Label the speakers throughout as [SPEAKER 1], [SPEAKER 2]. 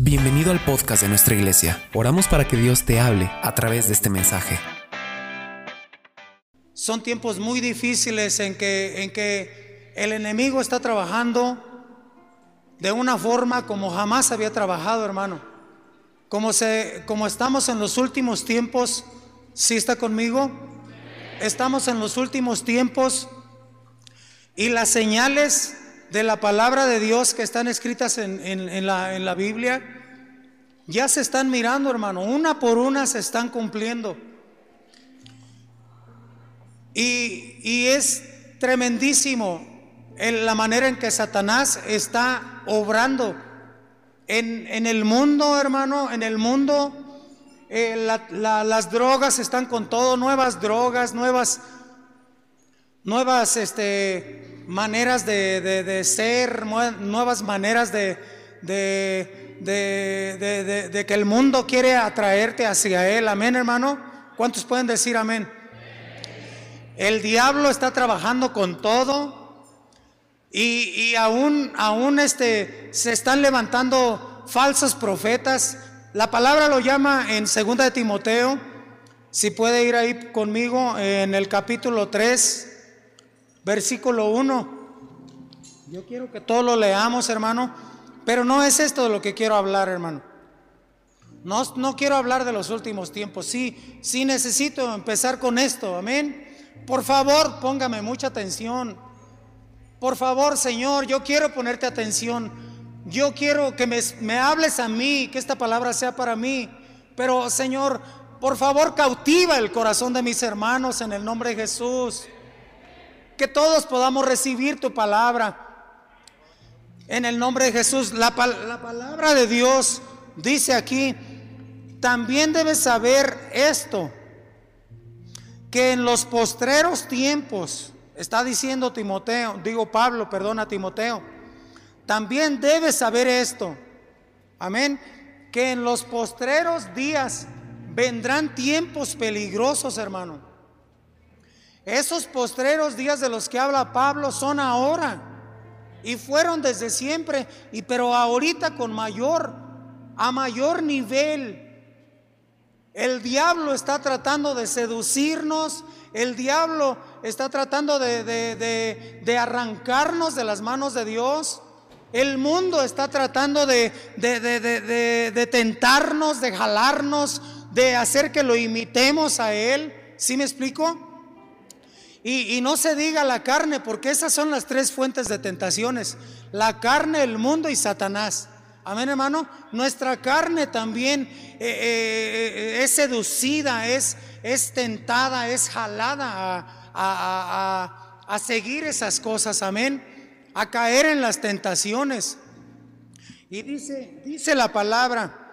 [SPEAKER 1] Bienvenido al podcast de nuestra iglesia. Oramos para que Dios te hable a través de este mensaje.
[SPEAKER 2] Son tiempos muy difíciles en que, en que el enemigo está trabajando de una forma como jamás había trabajado, hermano. Como, se, como estamos en los últimos tiempos, ¿sí está conmigo? Estamos en los últimos tiempos y las señales de la palabra de Dios que están escritas en, la, en la Biblia, ya se están mirando, hermano, una por una se están cumpliendo. Y, y es tremendísimo la manera en que Satanás está obrando en, en el mundo, hermano, en el mundo. Eh, las drogas están con todo, nuevas drogas, nuevas, nuevas, este, maneras de, ser, nuevas maneras de, de, que el mundo quiere atraerte hacia Él. Amén, hermano. ¿Cuántos pueden decir amén? El diablo está trabajando con todo y, y aún, aún este, se están levantando falsos profetas. La palabra lo llama en 2 de Timoteo. Si puede ir ahí conmigo en el capítulo 3, versículo 1. Yo quiero que todos lo leamos, hermano, pero no es esto de lo que quiero hablar, hermano. No, no quiero hablar de los últimos tiempos. Sí, sí necesito empezar con esto, amén. Por favor, póngame mucha atención. Por favor, Señor, yo quiero ponerte atención. Yo quiero que me, me hables a mí, que esta palabra sea para mí. Pero, Señor, por favor, cautiva el corazón de mis hermanos en el nombre de Jesús que todos podamos recibir tu palabra. En el nombre de Jesús, la, palabra de Dios dice aquí, también debes saber esto, que en los postreros tiempos, está diciendo Timoteo, digo Pablo, perdona Timoteo, también debes saber esto, amén, que en los postreros días vendrán tiempos peligrosos, hermano. Esos postreros días de los que habla Pablo son ahora y fueron desde siempre, y pero ahorita con mayor, a mayor nivel. El diablo está tratando de seducirnos, el diablo está tratando de, de, arrancarnos de las manos de Dios. El mundo está tratando de, de, tentarnos, de jalarnos, de hacer que lo imitemos a Él. ¿Sí me explico? Y, no se diga la carne, porque esas son las tres fuentes de tentaciones. La carne, el mundo y Satanás. Amén, hermano. Nuestra carne también eh, eh, eh, es seducida, es, es tentada, es jalada a, a, seguir esas cosas. Amén. A caer en las tentaciones. Y dice, dice la palabra,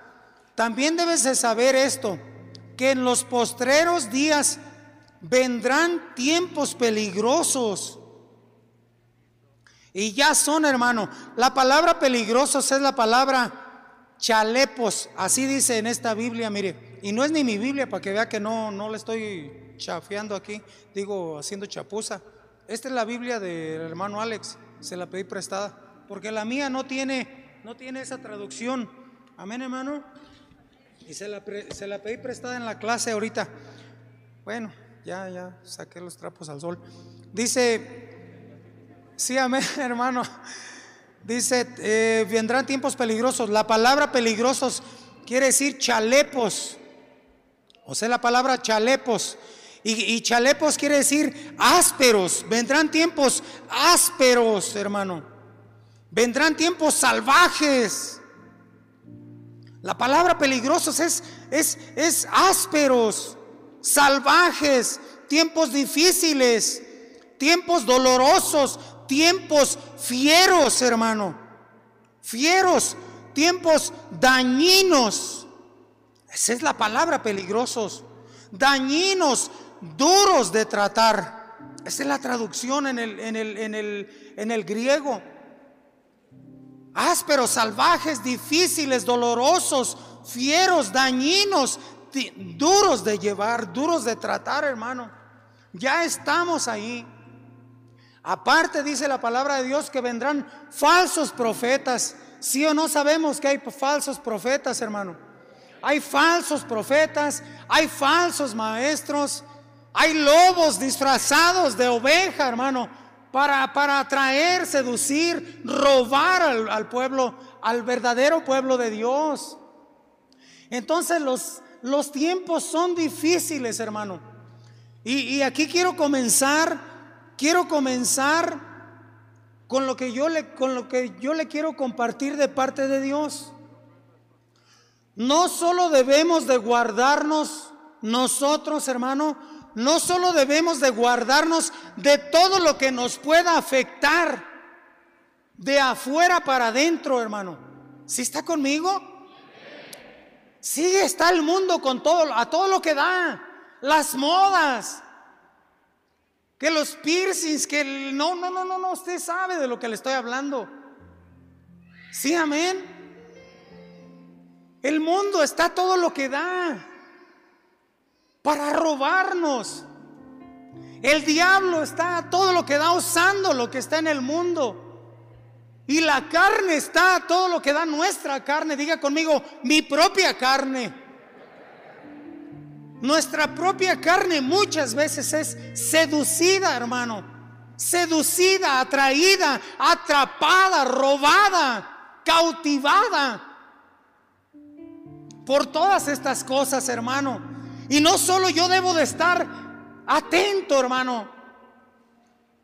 [SPEAKER 2] también debes de saber esto, que en los postreros días vendrán tiempos peligrosos. Y ya son, hermano. La palabra peligrosos es la palabra chalepos. Así dice en esta Biblia, mire. Y no es ni mi Biblia para que vea que no, no le estoy chafeando aquí. Digo, haciendo chapuza. Esta es la Biblia del hermano Alex. Se la pedí prestada. Porque la mía no tiene, no tiene esa traducción. Amén, hermano. Y se la, se la pedí prestada en la clase ahorita. Bueno, ya, ya, saqué los trapos al sol. Dice, sí, amén, hermano. Dice, eh, vendrán tiempos peligrosos. La palabra peligrosos quiere decir chalepos. O sea, la palabra chalepos. Y, y, chalepos quiere decir ásperos. Vendrán tiempos ásperos, hermano. Vendrán tiempos salvajes. La palabra peligrosos es, es, es ásperos salvajes, tiempos difíciles, tiempos dolorosos, tiempos fieros, hermano. Fieros, tiempos dañinos. Esa es la palabra, peligrosos. Dañinos, duros de tratar. Esa es la traducción en el, en el, en el, en el griego. Ásperos, salvajes, difíciles, dolorosos, fieros, dañinos, duros de llevar, duros de tratar, hermano. Ya estamos ahí. Aparte dice la palabra de Dios que vendrán falsos profetas. Sí o no sabemos que hay falsos profetas, hermano. Hay falsos profetas, hay falsos maestros, hay lobos disfrazados de oveja, hermano, para, para atraer, seducir, robar al, al pueblo, al verdadero pueblo de Dios. Entonces los, los tiempos son difíciles, hermano. Y, aquí quiero comenzar, quiero comenzar con lo que yo le, con lo que yo le quiero compartir de parte de Dios. No solo debemos de guardarnos nosotros, hermano, no solo debemos de guardarnos de todo lo que nos pueda afectar de afuera para adentro, hermano. ¿Sí está conmigo? Sí está el mundo con todo, a todo lo que da. Las modas. Que los piercings, que no, no, no, no, no, usted sabe de lo que le estoy hablando. Sí, amén. El mundo está todo lo que da para robarnos. El diablo está todo lo que da usando lo que está en el mundo. Y la carne está, todo lo que da nuestra carne, diga conmigo, mi propia carne. Nuestra propia carne muchas veces es seducida, hermano. Seducida, atraída, atrapada, robada, cautivada por todas estas cosas, hermano. Y no solo yo debo de estar atento, hermano.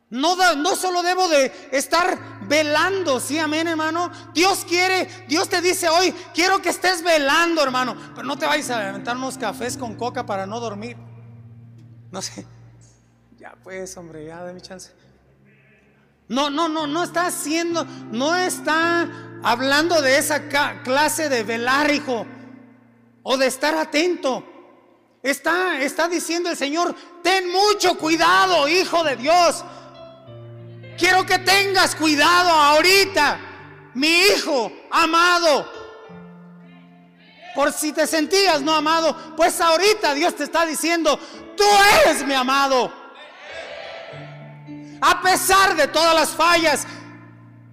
[SPEAKER 2] No, no solo debo de estar velando, sí, amén, hermano. Dios quiere, Dios te dice hoy, quiero que estés velando, hermano. Pero no te vayas a aventar unos cafés con coca para no dormir. No sé. Ya pues, hombre, ya de mi chance. No, no, no, no está haciendo, no está hablando de esa clase de velar, hijo, o de estar atento. Está, está diciendo el Señor, ten mucho cuidado, hijo de Dios. Quiero que tengas cuidado ahorita, mi hijo amado. Por si te sentías no amado, pues ahorita Dios te está diciendo, tú eres mi amado. A pesar de todas las fallas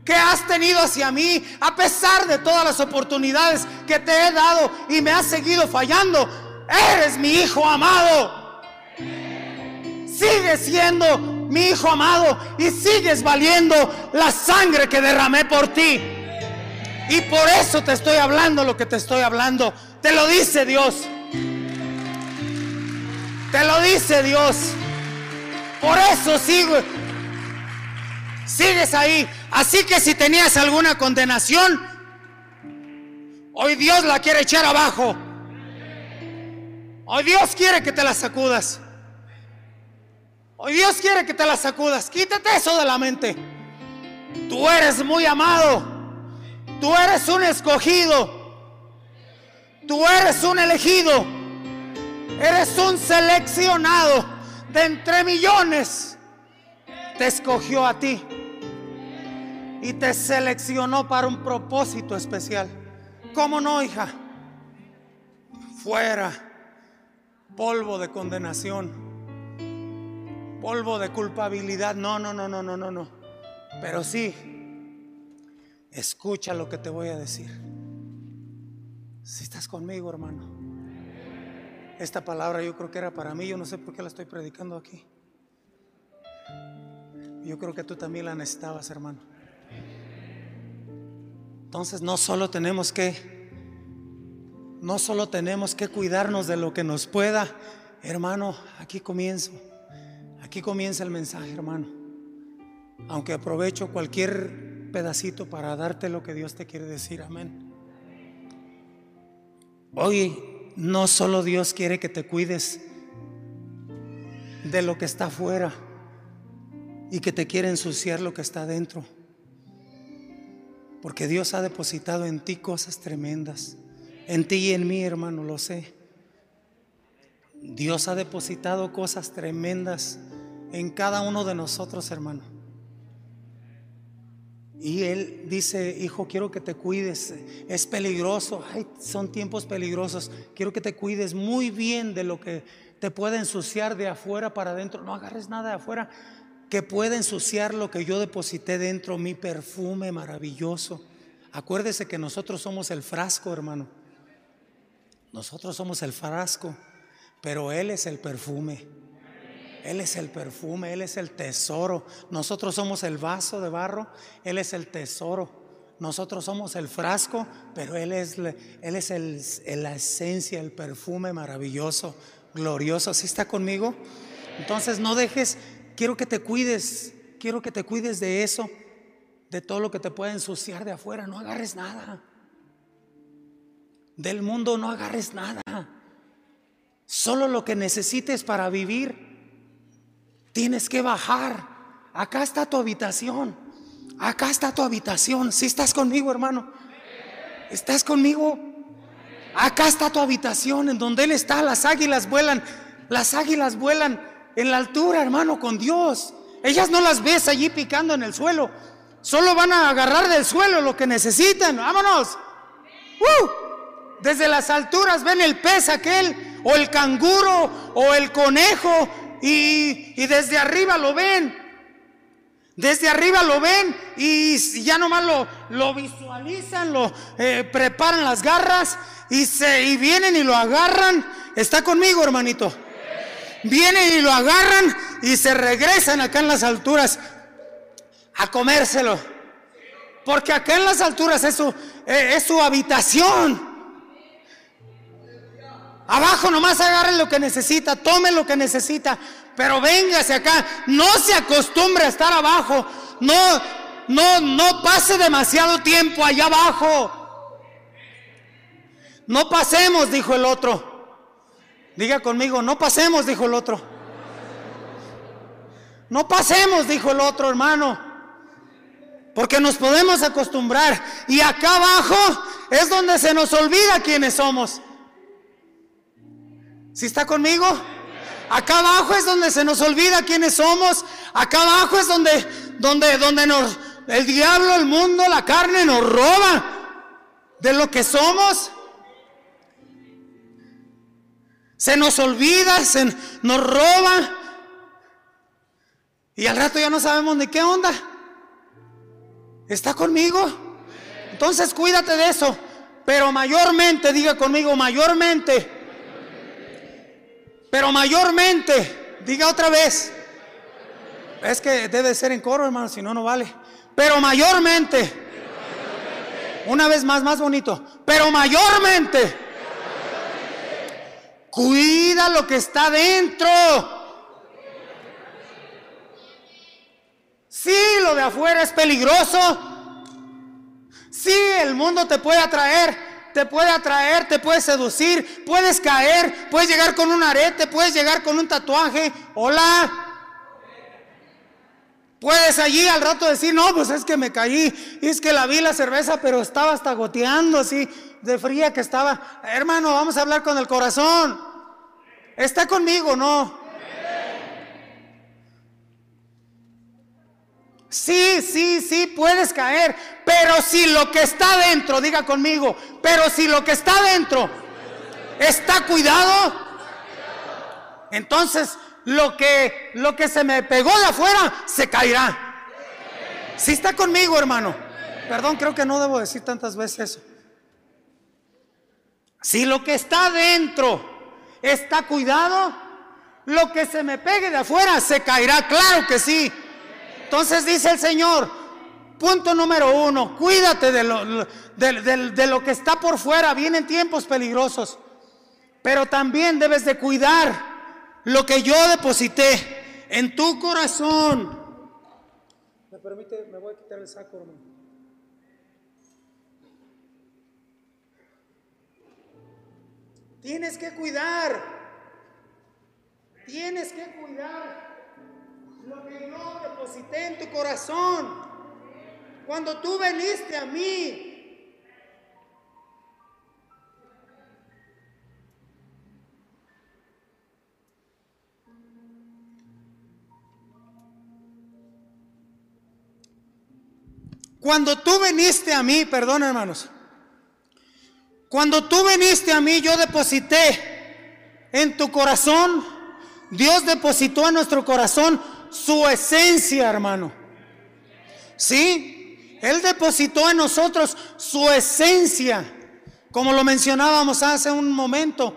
[SPEAKER 2] que has tenido hacia mí, a pesar de todas las oportunidades que te he dado y me has seguido fallando, eres mi hijo amado. Sigue siendo mi hijo amado, y sigues valiendo la sangre que derramé por ti. Y por eso te estoy hablando lo que te estoy hablando. Te lo dice Dios. Te lo dice Dios. Por eso sigo. Sigues ahí. Así que si tenías alguna condenación, hoy Dios la quiere echar abajo. Hoy Dios quiere que te la sacudas. Hoy Dios quiere que te la sacudas. Quítate eso de la mente. Tú eres muy amado. Tú eres un escogido. Tú eres un elegido. Eres un seleccionado de entre millones. Te escogió a ti. Y te seleccionó para un propósito especial. ¿Cómo no, hija? Fuera. Polvo de condenación polvo de culpabilidad. No, no, no, no, no, no, no. Pero sí, escucha lo que te voy a decir. Si estás conmigo, hermano. Esta palabra yo creo que era para mí, yo no sé por qué la estoy predicando aquí. Yo creo que tú también la necesitabas, hermano. Entonces no solo tenemos que no solo tenemos que cuidarnos de lo que nos pueda, hermano, aquí comienzo. Aquí comienza el mensaje, hermano. Aunque aprovecho cualquier pedacito para darte lo que Dios te quiere decir, amén. Hoy no solo Dios quiere que te cuides de lo que está afuera y que te quiere ensuciar lo que está adentro. Porque Dios ha depositado en ti cosas tremendas. En ti y en mí, hermano, lo sé. Dios ha depositado cosas tremendas en cada uno de nosotros, hermano. Y Él dice, hijo, quiero que te cuides. Es peligroso, son tiempos peligrosos. Quiero que te cuides muy bien de lo que te puede ensuciar de afuera para adentro. No agarres nada de afuera que puede ensuciar lo que yo deposité dentro, mi perfume maravilloso. Acuérdese que nosotros somos el frasco, hermano. Nosotros somos el frasco, pero Él es el perfume. Él es el perfume, Él es el tesoro. Nosotros somos el vaso de barro, Él es el tesoro. Nosotros somos el frasco, pero Él es, él es el, la esencia, el perfume maravilloso, glorioso. ¿Sí está conmigo? Entonces no dejes, quiero que te cuides, quiero que te cuides de eso, de todo lo que te puede ensuciar de afuera. No agarres nada. Del mundo no agarres nada. Solo lo que necesites para vivir. Tienes que bajar. Acá está tu habitación. Acá está tu habitación. Si estás conmigo, hermano. ¿Estás conmigo? Acá está tu habitación en donde Él está. Las águilas vuelan. Las águilas vuelan en la altura, hermano, con Dios. Ellas no las ves allí picando en el suelo. Solo van a agarrar del suelo lo que necesitan. Vámonos. ¡Uh! Desde las alturas ven el pez aquel, o el canguro, o el conejo, y, desde arriba lo ven. Desde arriba lo ven y ya nomás lo, lo visualizan, lo eh, preparan las garras y, se, y vienen y lo agarran. Está conmigo, hermanito. Vienen y lo agarran y se regresan acá en las alturas a comérselo. Porque acá en las alturas es su, eh, es su habitación. Abajo nomás agarre lo que necesita, tome lo que necesita, pero véngase acá, no se acostumbre a estar abajo, no, no, no pase demasiado tiempo allá abajo. No pasemos, dijo el otro. Diga conmigo, no pasemos, dijo el otro. No pasemos, dijo el otro hermano. Porque nos podemos acostumbrar. Y acá abajo es donde se nos olvida quiénes somos. Si está conmigo? Acá abajo es donde se nos olvida quiénes somos. Acá abajo es donde, donde, donde nos, el diablo, el mundo, la carne nos roba de lo que somos. Se nos olvida, se nos roba. Y al rato ya no sabemos ni qué onda. ¿Está conmigo? Entonces cuídate de eso. Pero mayormente, diga conmigo, mayormente pero mayormente, diga otra vez. Es que debe ser en coro, hermano, si no, no vale. Pero mayormente. Una vez más, más bonito. Pero mayormente. Cuida lo que está dentro. Sí, lo de afuera es peligroso. Sí, el mundo te puede atraer te puede atraer, te puede seducir, puedes caer, puedes llegar con un arete, puedes llegar con un tatuaje. Hola. Puedes allí al rato decir, no, pues es que me caí, es que la vi la cerveza, pero estaba hasta goteando así de fría que estaba. Hermano, vamos a hablar con el corazón. ¿Está conmigo? No. Sí, sí, sí, puedes caer, pero si lo que está dentro, diga conmigo, pero si lo que está dentro está cuidado, entonces lo que lo que se me pegó de afuera se caerá. Si está conmigo, hermano. Perdón, creo que no debo decir tantas veces eso. Si lo que está dentro está cuidado, lo que se me pegue de afuera se caerá, claro que sí. Entonces dice el Señor, punto número uno, cuídate de lo, de, lo que está por fuera, vienen tiempos peligrosos, pero también debes de cuidar lo que yo deposité en tu corazón. ¿Me permite? Me voy a quitar el saco, hermano. Tienes que cuidar. Tienes que cuidar lo que yo deposité en tu corazón. Cuando tú veniste a mí, Cuando tú viniste a mí, perdón hermanos, cuando tú viniste a mí, yo deposité en tu corazón, Dios depositó en nuestro corazón su esencia, hermano. ¿Sí? Él depositó en nosotros su esencia, como lo mencionábamos hace un momento.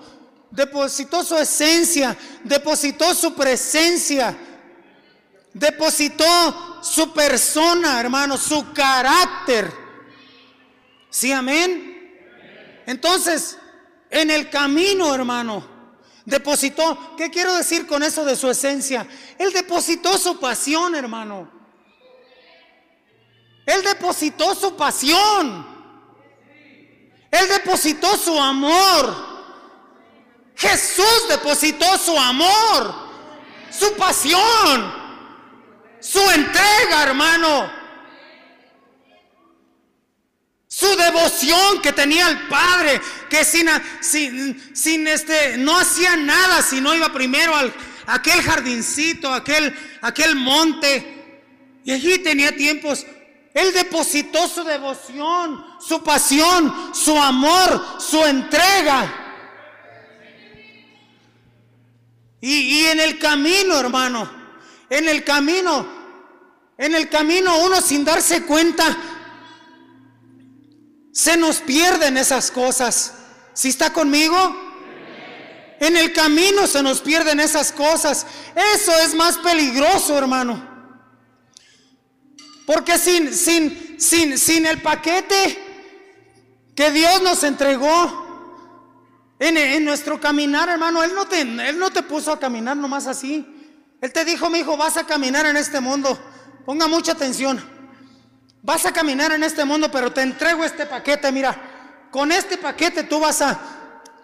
[SPEAKER 2] Depositó su esencia, depositó su presencia, depositó su persona, hermano, su carácter. ¿Sí, amén? Entonces, en el camino, hermano, depositó, ¿qué quiero decir con eso de su esencia? Él depositó su pasión, hermano. Él depositó su pasión. Él depositó su amor. Jesús depositó su amor, su pasión, su entrega, hermano. Su devoción que tenía al Padre, que sin, sin, sin, este, no hacía nada si no iba primero al aquel jardincito, aquel, aquel monte. Y allí tenía tiempos él depositó su devoción, su pasión, su amor, su entrega. Y, en el camino, hermano, en el camino, en el camino uno sin darse cuenta, se nos pierden esas cosas. ¿Si está conmigo? En el camino se nos pierden esas cosas. Eso es más peligroso, hermano. Porque sin, sin, sin, sin el paquete que Dios nos entregó en, nuestro caminar, hermano, Él no, te, Él no te puso a caminar nomás así. Él te dijo, mi hijo, vas a caminar en este mundo. Ponga mucha atención. Vas a caminar en este mundo, pero te entrego este paquete. Mira, con este paquete tú vas a,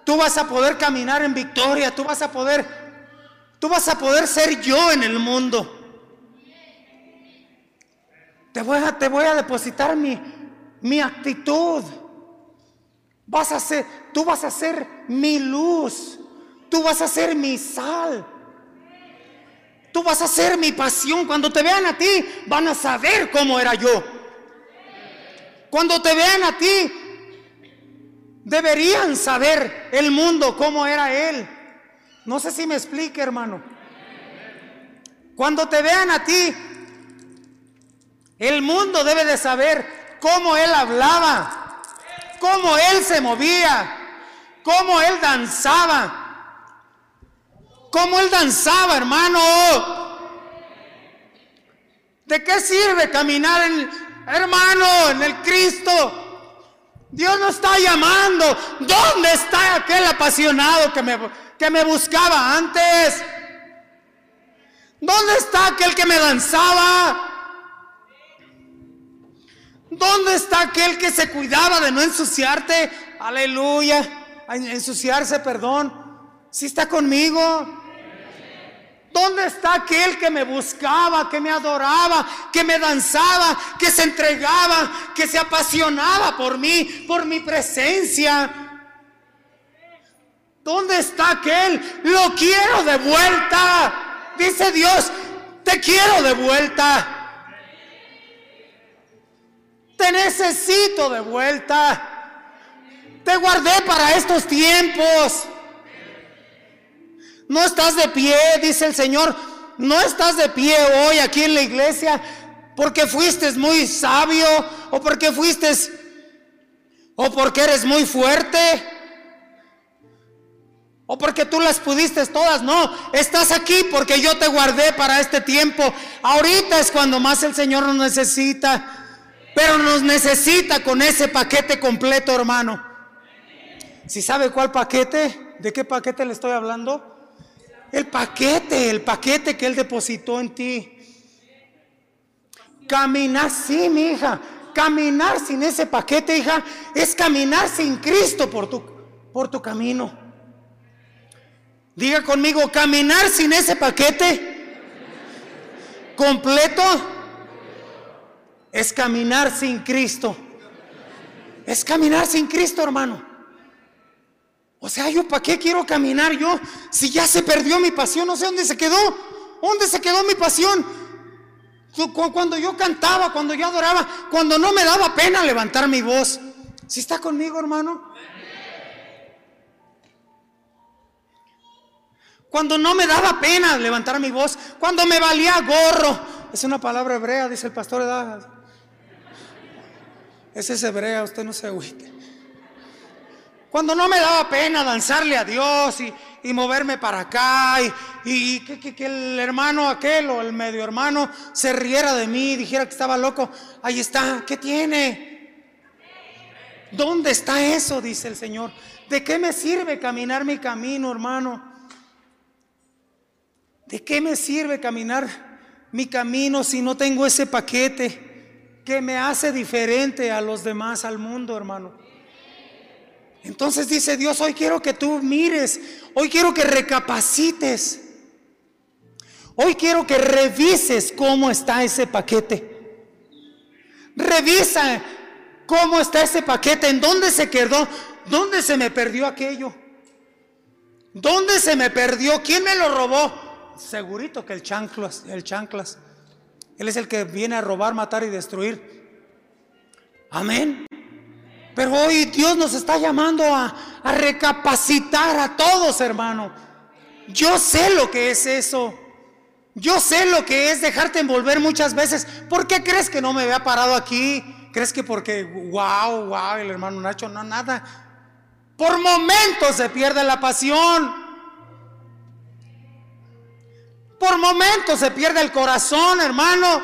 [SPEAKER 2] tú vas a poder caminar en victoria. Tú vas a poder, tú vas a poder ser yo en el mundo. Te voy a, te voy a depositar mi, mi actitud. Vas a ser, tú vas a ser mi luz. Tú vas a ser mi sal. Tú vas a ser mi pasión. Cuando te vean a ti, van a saber cómo era yo. Cuando te vean a ti, deberían saber el mundo cómo era él. No sé si me explique, hermano. Cuando te vean a ti, el mundo debe de saber cómo él hablaba, cómo él se movía, cómo él danzaba, cómo él danzaba, hermano. ¿De qué sirve caminar en, hermano, en el Cristo? Dios nos está llamando. ¿Dónde está aquel apasionado que me, que me buscaba antes? ¿Dónde está aquel que me danzaba? ¿Dónde está aquel que se cuidaba de no ensuciarte? Aleluya. Ensuciarse, perdón. Si está conmigo. ¿Dónde está aquel que me buscaba, que me adoraba, que me danzaba, que se entregaba, que se apasionaba por mí, por mi presencia? ¿Dónde está aquel? Lo quiero de vuelta. Dice Dios, te quiero de vuelta. Te necesito de vuelta. Te guardé para estos tiempos. No estás de pie, dice el Señor. No estás de pie hoy aquí en la iglesia porque fuiste muy sabio o porque fuiste o porque eres muy fuerte o porque tú las pudiste todas. No, estás aquí porque yo te guardé para este tiempo. Ahorita es cuando más el Señor nos necesita. Pero nos necesita con ese paquete completo, hermano. Si sabe cuál paquete, ¿de qué paquete le estoy hablando? El paquete, el paquete que Él depositó en ti. Caminar, sí, mi hija. Caminar sin ese paquete, hija, es caminar sin Cristo por tu, por tu camino. Diga conmigo, caminar sin ese paquete completo es caminar sin Cristo. Es caminar sin Cristo, hermano. O sea, yo para qué quiero caminar yo si ya se perdió mi pasión, no sé dónde se quedó. ¿Dónde se quedó mi pasión? Cuando yo cantaba, cuando yo adoraba, cuando no me daba pena levantar mi voz. Si está conmigo, hermano? Cuando no me daba pena levantar mi voz, cuando me valía gorro. Es una palabra hebrea, dice el pastor Ese es hebrea, usted no se agüite. Cuando no me daba pena danzarle a Dios y, moverme para acá y, que, el hermano aquel o el medio hermano se riera de mí dijera que estaba loco. Ahí está, ¿qué tiene? ¿Dónde está eso? Dice el Señor. ¿De qué me sirve caminar mi camino, hermano? ¿De qué me sirve caminar mi camino si no tengo ese paquete que me hace diferente a los demás, al mundo, hermano? Entonces dice Dios, hoy quiero que tú mires, hoy quiero que recapacites, hoy quiero que revises cómo está ese paquete. Revisa cómo está ese paquete, en dónde se quedó, dónde se me perdió aquello, dónde se me perdió, quién me lo robó segurito que el chanclas, el chanclas, él es el que viene a robar, matar y destruir. Amén. Pero hoy Dios nos está llamando a, a recapacitar a todos, hermano. Yo sé lo que es eso. Yo sé lo que es dejarte envolver muchas veces. ¿Por qué crees que no me había parado aquí? ¿Crees que porque, wow, wow, el hermano Nacho, no, nada? Por momentos se pierde la pasión. Por momentos se pierde el corazón, hermano.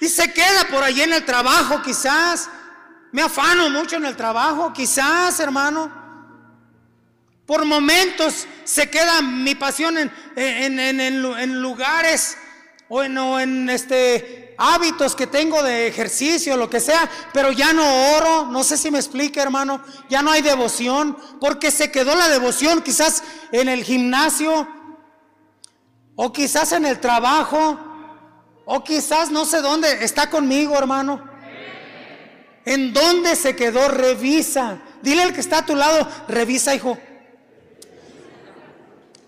[SPEAKER 2] Y se queda por allí en el trabajo, quizás. Me afano mucho en el trabajo, quizás, hermano. Por momentos se queda mi pasión en, en, lugares o en, en este, hábitos que tengo de ejercicio, lo que sea, pero ya no oro, no sé si me explica hermano, ya no hay devoción, porque se quedó la devoción quizás en el gimnasio, o quizás en el trabajo, o quizás no sé dónde, está conmigo, hermano. ¿En dónde se quedó? Revisa. Dile al que está a tu lado, revisa, hijo.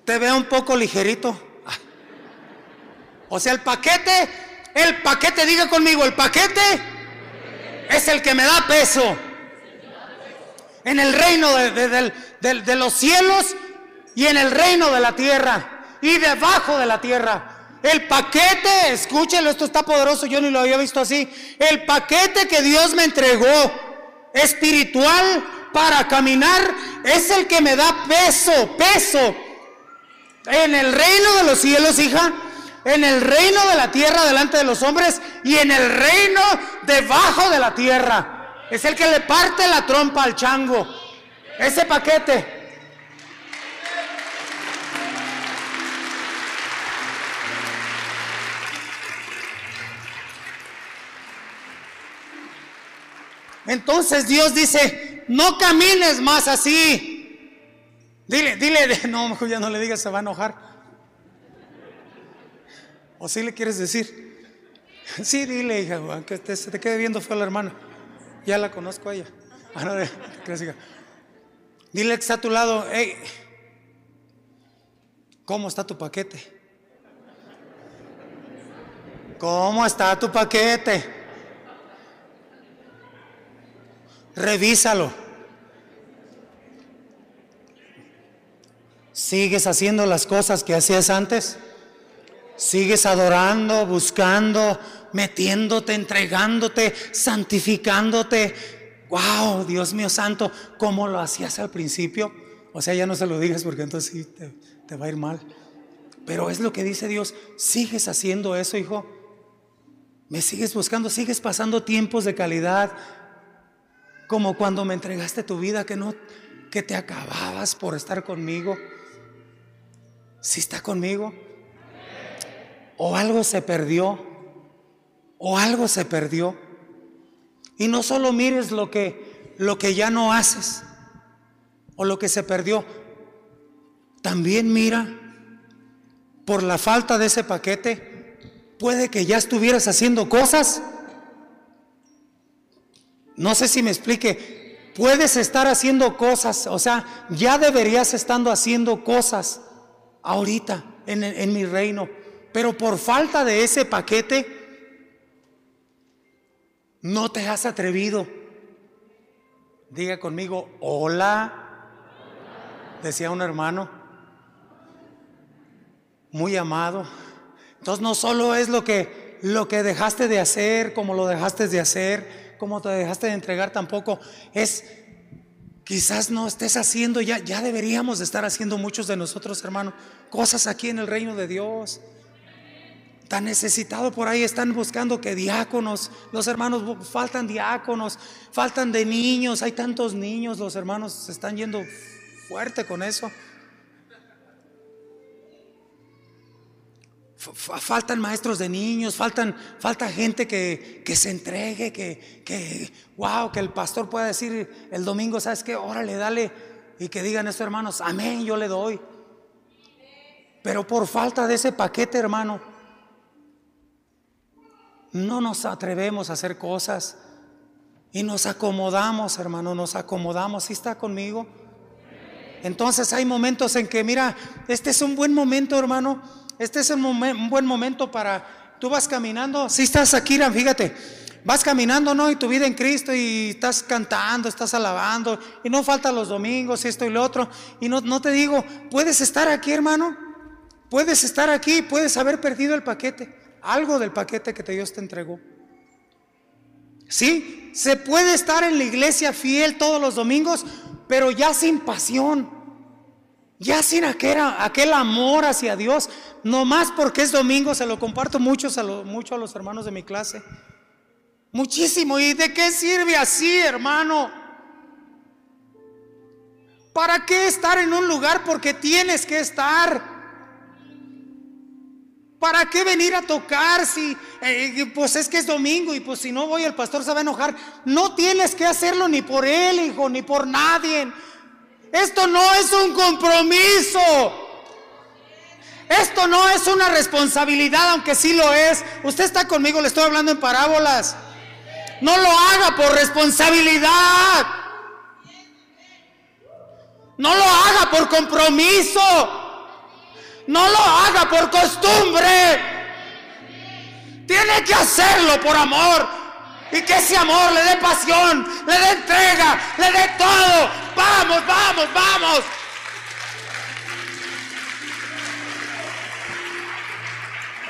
[SPEAKER 2] Te veo un poco ligerito. O sea, el paquete, el paquete, diga conmigo, el paquete es el que me da peso. En el reino de, de los cielos y en el reino de la tierra y debajo de la tierra. El paquete, escúchelo, esto está poderoso, yo ni lo había visto así. El paquete que Dios me entregó espiritual para caminar es el que me da peso, peso. En el reino de los cielos, hija, en el reino de la tierra delante de los hombres y en el reino debajo de la tierra. Es el que le parte la trompa al chango. Ese paquete. Entonces Dios dice, no camines más así. Dile, dile, no, mejor ya no le digas, se va a enojar. ¿O si le quieres decir? Sí, dile, hija, aunque se te quede viendo fue la hermana. Ya la conozco a ella. Ah, dile que está a tu lado, hey, ¿cómo está tu paquete? ¿Cómo está tu paquete? Revísalo. ¿Sigues haciendo las cosas que hacías antes? ¿Sigues adorando, buscando, metiéndote, entregándote, santificándote? ¡Wow! Dios mío santo, ¿cómo lo hacías al principio? O sea, ya no se lo digas porque entonces sí te, te va a ir mal. Pero es lo que dice Dios, ¿sigues haciendo eso, hijo? ¿Me sigues buscando? ¿Sigues pasando tiempos de calidad? Como cuando me entregaste tu vida que no que te acababas por estar conmigo. Si está conmigo o algo se perdió o algo se perdió. Y no solo mires lo que lo que ya no haces o lo que se perdió. También mira por la falta de ese paquete puede que ya estuvieras haciendo cosas no sé si me explique. Puedes estar haciendo cosas, o sea, ya deberías estando haciendo cosas ahorita en, en mi reino, pero por falta de ese paquete, no te has atrevido. Diga conmigo, hola, decía un hermano, muy amado. Entonces no solo es lo que lo que dejaste de hacer, como lo dejaste de hacer, como te dejaste de entregar tampoco. Es quizás no estés haciendo, ya, ya deberíamos de estar haciendo muchos de nosotros, hermano, cosas aquí en el reino de Dios. Tan necesitado por ahí, están buscando que diáconos, los hermanos faltan diáconos, faltan de niños, hay tantos niños, los hermanos se están yendo fuerte con eso. Faltan maestros de niños, faltan, falta gente que, se entregue, que, que, wow, que el pastor pueda decir el domingo, ¿sabes qué? Órale, dale. Y que digan estos hermanos, amén, yo le doy. Pero por falta de ese paquete, hermano, no nos atrevemos a hacer cosas. Y nos acomodamos, hermano, nos acomodamos. ¿Sí está conmigo? Entonces hay momentos en que, mira, este es un buen momento, hermano este es un, buen momento para, tú vas caminando, si estás aquí, fíjate, vas caminando, ¿no? Y tu vida en Cristo y estás cantando, estás alabando, y no falta los domingos, esto y lo otro. Y no, no te digo, puedes estar aquí, hermano, puedes estar aquí, puedes haber perdido el paquete, algo del paquete que Dios te entregó. Sí, se puede estar en la iglesia fiel todos los domingos, pero ya sin pasión. Ya sin aquel, aquel amor hacia Dios, no más porque es domingo, se lo comparto mucho a, mucho a los hermanos de mi clase. Muchísimo. ¿Y de qué sirve así, hermano? ¿Para qué estar en un lugar porque tienes que estar? ¿Para qué venir a tocar si eh, pues es que es domingo y pues si no voy el pastor se va a enojar? No tienes que hacerlo ni por él, hijo, ni por nadie. Esto no es un compromiso. Esto no es una responsabilidad, aunque sí lo es. Usted está conmigo, le estoy hablando en parábolas. No lo haga por responsabilidad. No lo haga por compromiso. No lo haga por costumbre. Tiene que hacerlo por amor. Y que ese amor le dé pasión, le dé entrega, le dé todo. Vamos, vamos, vamos.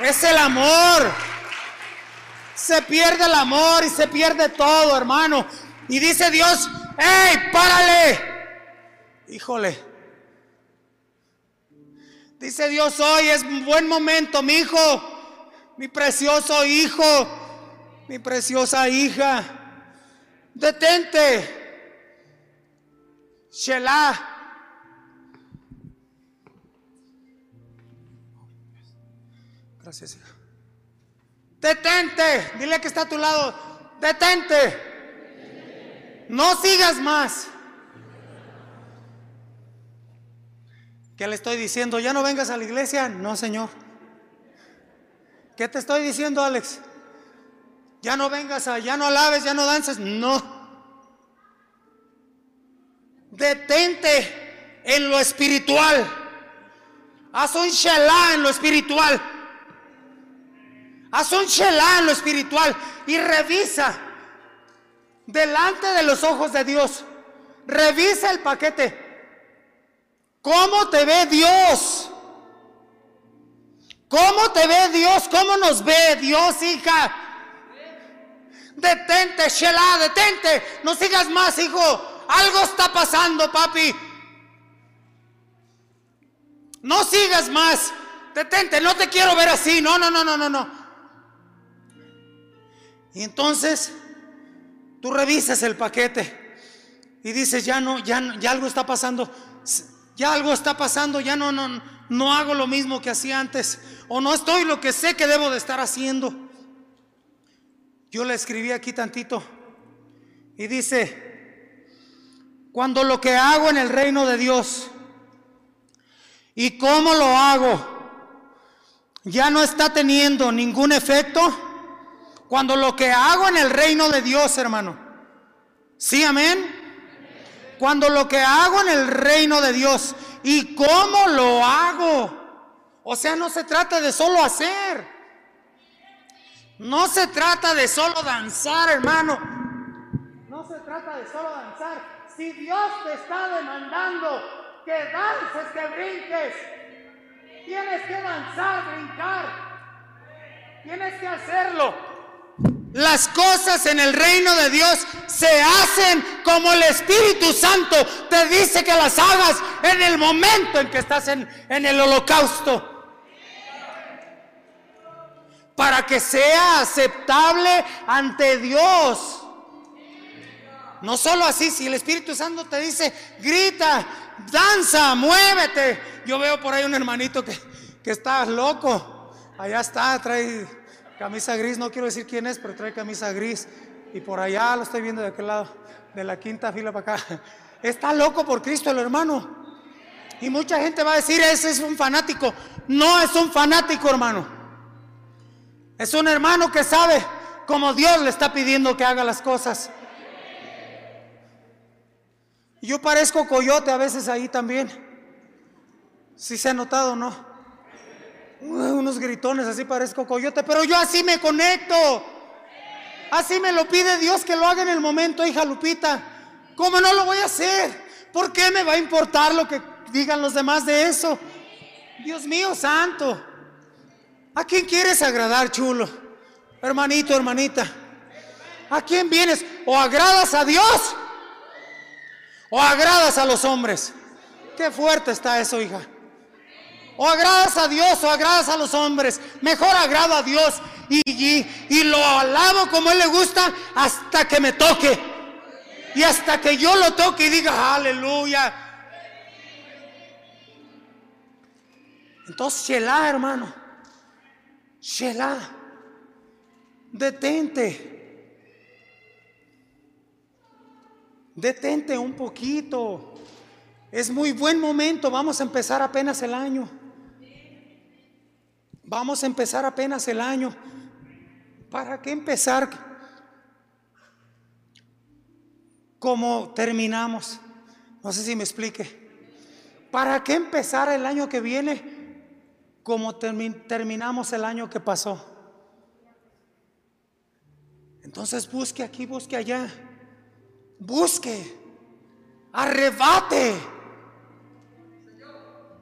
[SPEAKER 2] Es el amor. Se pierde el amor y se pierde todo, hermano. Y dice Dios, ¡Ey, párale! Híjole. Dice Dios hoy es un buen momento, mi hijo, mi precioso hijo mi preciosa hija, detente. Shelah. Detente. Dile que está a tu lado. Detente. No sigas más. ¿Qué le estoy diciendo? ¿Ya no vengas a la iglesia? No, Señor. ¿Qué te estoy diciendo, Alex? Ya no vengas a, ya no alabes, ya no dances. No. Detente en lo espiritual. Haz un shalá en lo espiritual. Haz un shalá en lo espiritual y revisa delante de los ojos de Dios. Revisa el paquete. ¿Cómo te ve Dios? ¿Cómo te ve Dios? ¿Cómo nos ve Dios, hija? Detente, Shelah, detente. No sigas más, hijo. Algo está pasando, papi. No sigas más. Detente, no te quiero ver así. No, no, no, no, no, no. Y entonces tú revisas el paquete y dices, ya no, ya, ya algo está pasando. Ya algo está pasando, ya no, no, no hago lo mismo que hacía antes. O no estoy lo que sé que debo de estar haciendo. Yo le escribí aquí tantito y dice, cuando lo que hago en el reino de Dios y cómo lo hago ya no está teniendo ningún efecto, cuando lo que hago en el reino de Dios, hermano, sí, amén. Cuando lo que hago en el reino de Dios y cómo lo hago, o sea, no se trata de solo hacer. No se trata de solo danzar, hermano. No se trata de solo danzar. Si Dios te está demandando que dances, que brinques, tienes que danzar, brincar. Tienes que hacerlo. Las cosas en el reino de Dios se hacen como el Espíritu Santo te dice que las hagas en el momento en que estás en, en el holocausto. Para que sea aceptable ante Dios. No solo así, si el Espíritu Santo te dice, grita, danza, muévete. Yo veo por ahí un hermanito que, que está loco. Allá está, trae camisa gris, no quiero decir quién es, pero trae camisa gris. Y por allá lo estoy viendo de aquel lado, de la quinta fila para acá. Está loco por Cristo el hermano. Y mucha gente va a decir, ese es un fanático. No es un fanático, hermano. Es un hermano que sabe cómo Dios le está pidiendo que haga las cosas. Yo parezco coyote a veces ahí también. Si se ha notado no unos gritones, así parezco coyote, pero yo así me conecto. Así me lo pide Dios que lo haga en el momento, hija Lupita. ¿Cómo no lo voy a hacer? ¿Por qué me va a importar lo que digan los demás de eso? Dios mío santo. ¿A quién quieres agradar, chulo? Hermanito, hermanita. ¿A quién vienes? ¿O agradas a Dios? ¿O agradas a los hombres? Qué fuerte está eso, hija. O agradas a Dios o agradas a los hombres. Mejor agrado a Dios y, lo alabo como Él le gusta hasta que me toque. Y hasta que yo lo toque y diga, aleluya. Entonces, Shelah, hermano. Shelah. Detente. Detente un poquito. Es muy buen momento. Vamos a empezar apenas el año. Vamos a empezar apenas el año. ¿Para qué empezar como terminamos? No sé si me explique. ¿Para qué empezar el año que viene como terminamos el año que pasó? Entonces busque aquí, busque allá. Busque. Arrebate.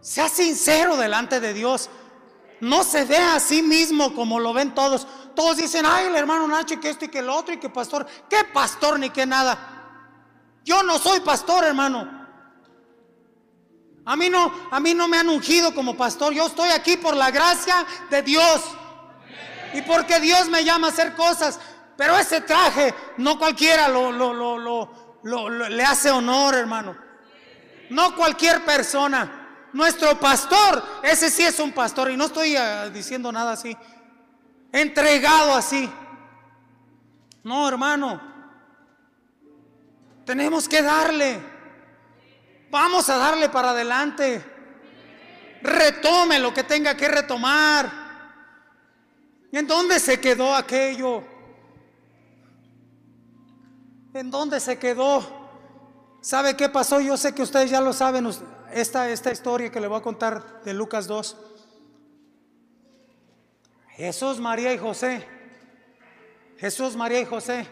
[SPEAKER 2] Sea sincero delante de Dios no se ve a sí mismo como lo ven todos. Todos dicen, ay, el hermano Nacho, que esto y que el otro y que pastor. ¿Qué pastor ni qué nada? Yo no soy pastor, hermano. A mí no, a mí no me han ungido como pastor. Yo estoy aquí por la gracia de Dios. Y porque Dios me llama a hacer cosas. Pero ese traje no cualquiera lo, lo, lo, le hace honor, hermano. No cualquier persona. Nuestro pastor, ese sí es un pastor, y no estoy ah, diciendo nada así, entregado así. No, hermano, tenemos que darle. Vamos a darle para adelante. Retome lo que tenga que retomar. ¿En dónde se quedó aquello? ¿En dónde se quedó? ¿Sabe qué pasó? Yo sé que ustedes ya lo saben esta, esta historia que le voy a contar de Lucas 2. Jesús, María y José. Jesús, María y José.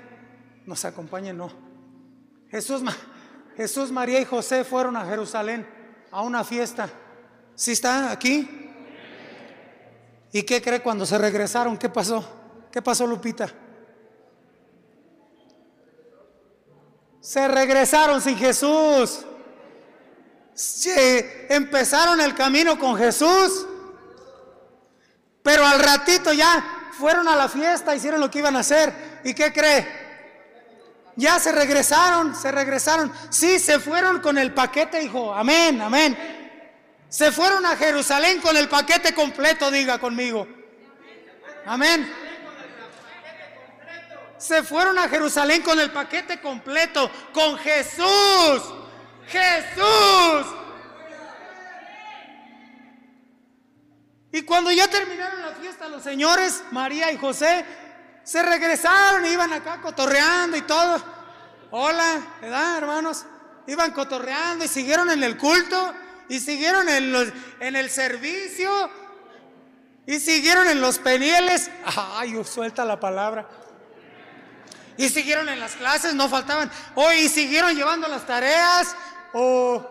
[SPEAKER 2] Nos acompañen, no. Jesús, Jesús, María y José fueron a Jerusalén a una fiesta. ¿Sí está aquí? ¿Y qué cree cuando se regresaron? ¿Qué pasó? ¿Qué pasó, Lupita? Se regresaron sin Jesús empezaron el camino con Jesús, pero al ratito ya fueron a la fiesta, hicieron lo que iban a hacer. ¿Y qué cree? Ya se regresaron, se regresaron. Sí, se fueron con el paquete, hijo. Amén, amén. Se fueron a Jerusalén con el paquete completo, diga conmigo. Amén. Se fueron a Jerusalén con el paquete completo, con Jesús. Jesús. Y cuando ya terminaron la fiesta, los señores, María y José, se regresaron, iban acá cotorreando y todo. Hola, ¿verdad, hermanos? Iban cotorreando y siguieron en el culto, y siguieron en, en el servicio, y siguieron en los penieles. Ay, suelta la palabra. Y siguieron en las clases, no faltaban. Hoy y siguieron llevando las tareas, Oh,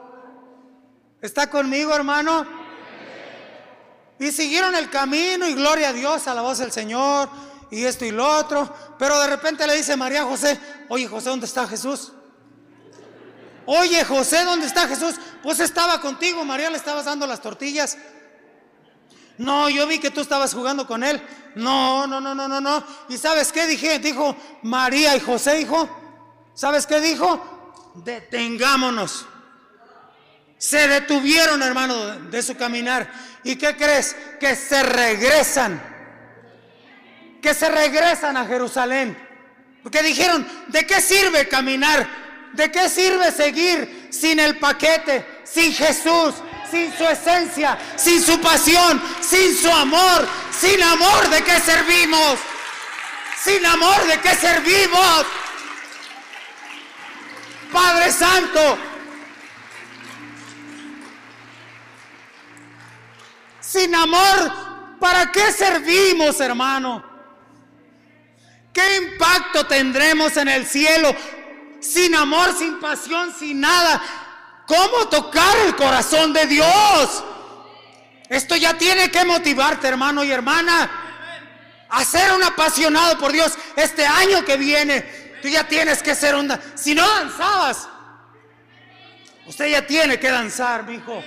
[SPEAKER 2] ¿está conmigo, hermano? Y siguieron el camino y gloria a Dios, a la voz del Señor. y esto y lo otro. Pero de repente le dice María José, oye José, ¿dónde está Jesús? Oye José, ¿dónde está Jesús? Pues estaba contigo, María le estabas dando las tortillas. No, yo vi que tú estabas jugando con él. No, no, no, no, no, no. ¿Y sabes qué dije? Dijo María y José, hijo. ¿Sabes qué dijo? Detengámonos. Se detuvieron, hermano, de su caminar. ¿Y qué crees? Que se regresan. Que se regresan a Jerusalén. Porque dijeron, ¿de qué sirve caminar? ¿De qué sirve seguir sin el paquete, sin Jesús, sin su esencia, sin su pasión, sin su amor? Sin amor, ¿de qué servimos? Sin amor, ¿de qué servimos? Padre Santo, sin amor, ¿para qué servimos, hermano? ¿Qué impacto tendremos en el cielo? Sin amor, sin pasión, sin nada. ¿Cómo tocar el corazón de Dios? Esto ya tiene que motivarte, hermano y hermana, a ser un apasionado por Dios. Este año que viene, tú ya tienes que ser un... Si no danzabas, usted ya tiene que danzar, mi hijo.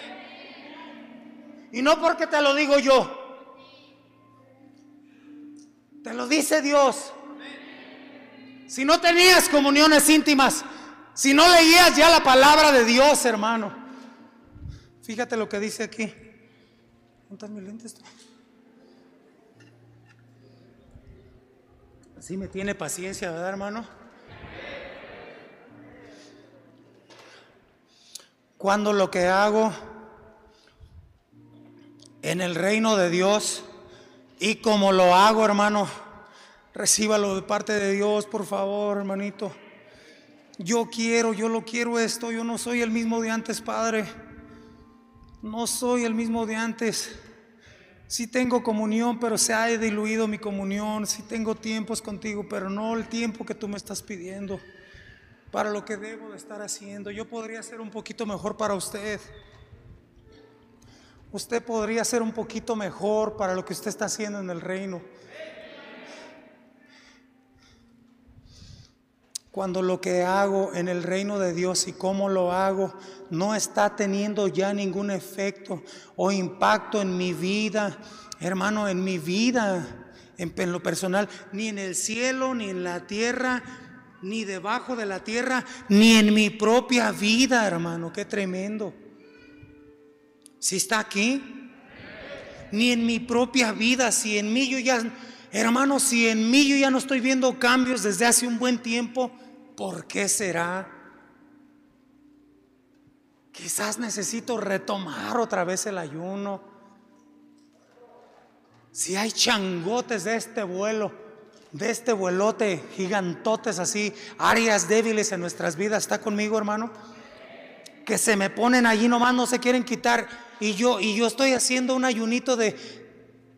[SPEAKER 2] Y no porque te lo digo yo. Te lo dice Dios. Si no tenías comuniones íntimas, si no leías ya la palabra de Dios, hermano. Fíjate lo que dice aquí. ¿Dónde mis lentes? Así me tiene paciencia, ¿verdad, hermano? Cuando lo que hago en el reino de Dios. Y como lo hago, hermano, recíbalo de parte de Dios, por favor, hermanito. Yo quiero, yo lo quiero esto. Yo no soy el mismo de antes, Padre. No soy el mismo de antes. Sí tengo comunión, pero se ha diluido mi comunión. Sí tengo tiempos contigo, pero no el tiempo que tú me estás pidiendo para lo que debo de estar haciendo. Yo podría ser un poquito mejor para usted usted podría ser un poquito mejor para lo que usted está haciendo en el reino. Cuando lo que hago en el reino de Dios y cómo lo hago no está teniendo ya ningún efecto o impacto en mi vida, hermano, en mi vida, en, lo personal, ni en el cielo, ni en la tierra, ni debajo de la tierra, ni en mi propia vida, hermano, qué tremendo. Si está aquí, ni en mi propia vida, si en mí yo ya, hermano, si en mí yo ya no estoy viendo cambios desde hace un buen tiempo, ¿por qué será? Quizás necesito retomar otra vez el ayuno. Si hay changotes de este vuelo, de este vuelote, gigantotes así, áreas débiles en nuestras vidas, ¿está conmigo, hermano? Que se me ponen allí nomás, no se quieren quitar y yo, y yo estoy haciendo un ayunito de,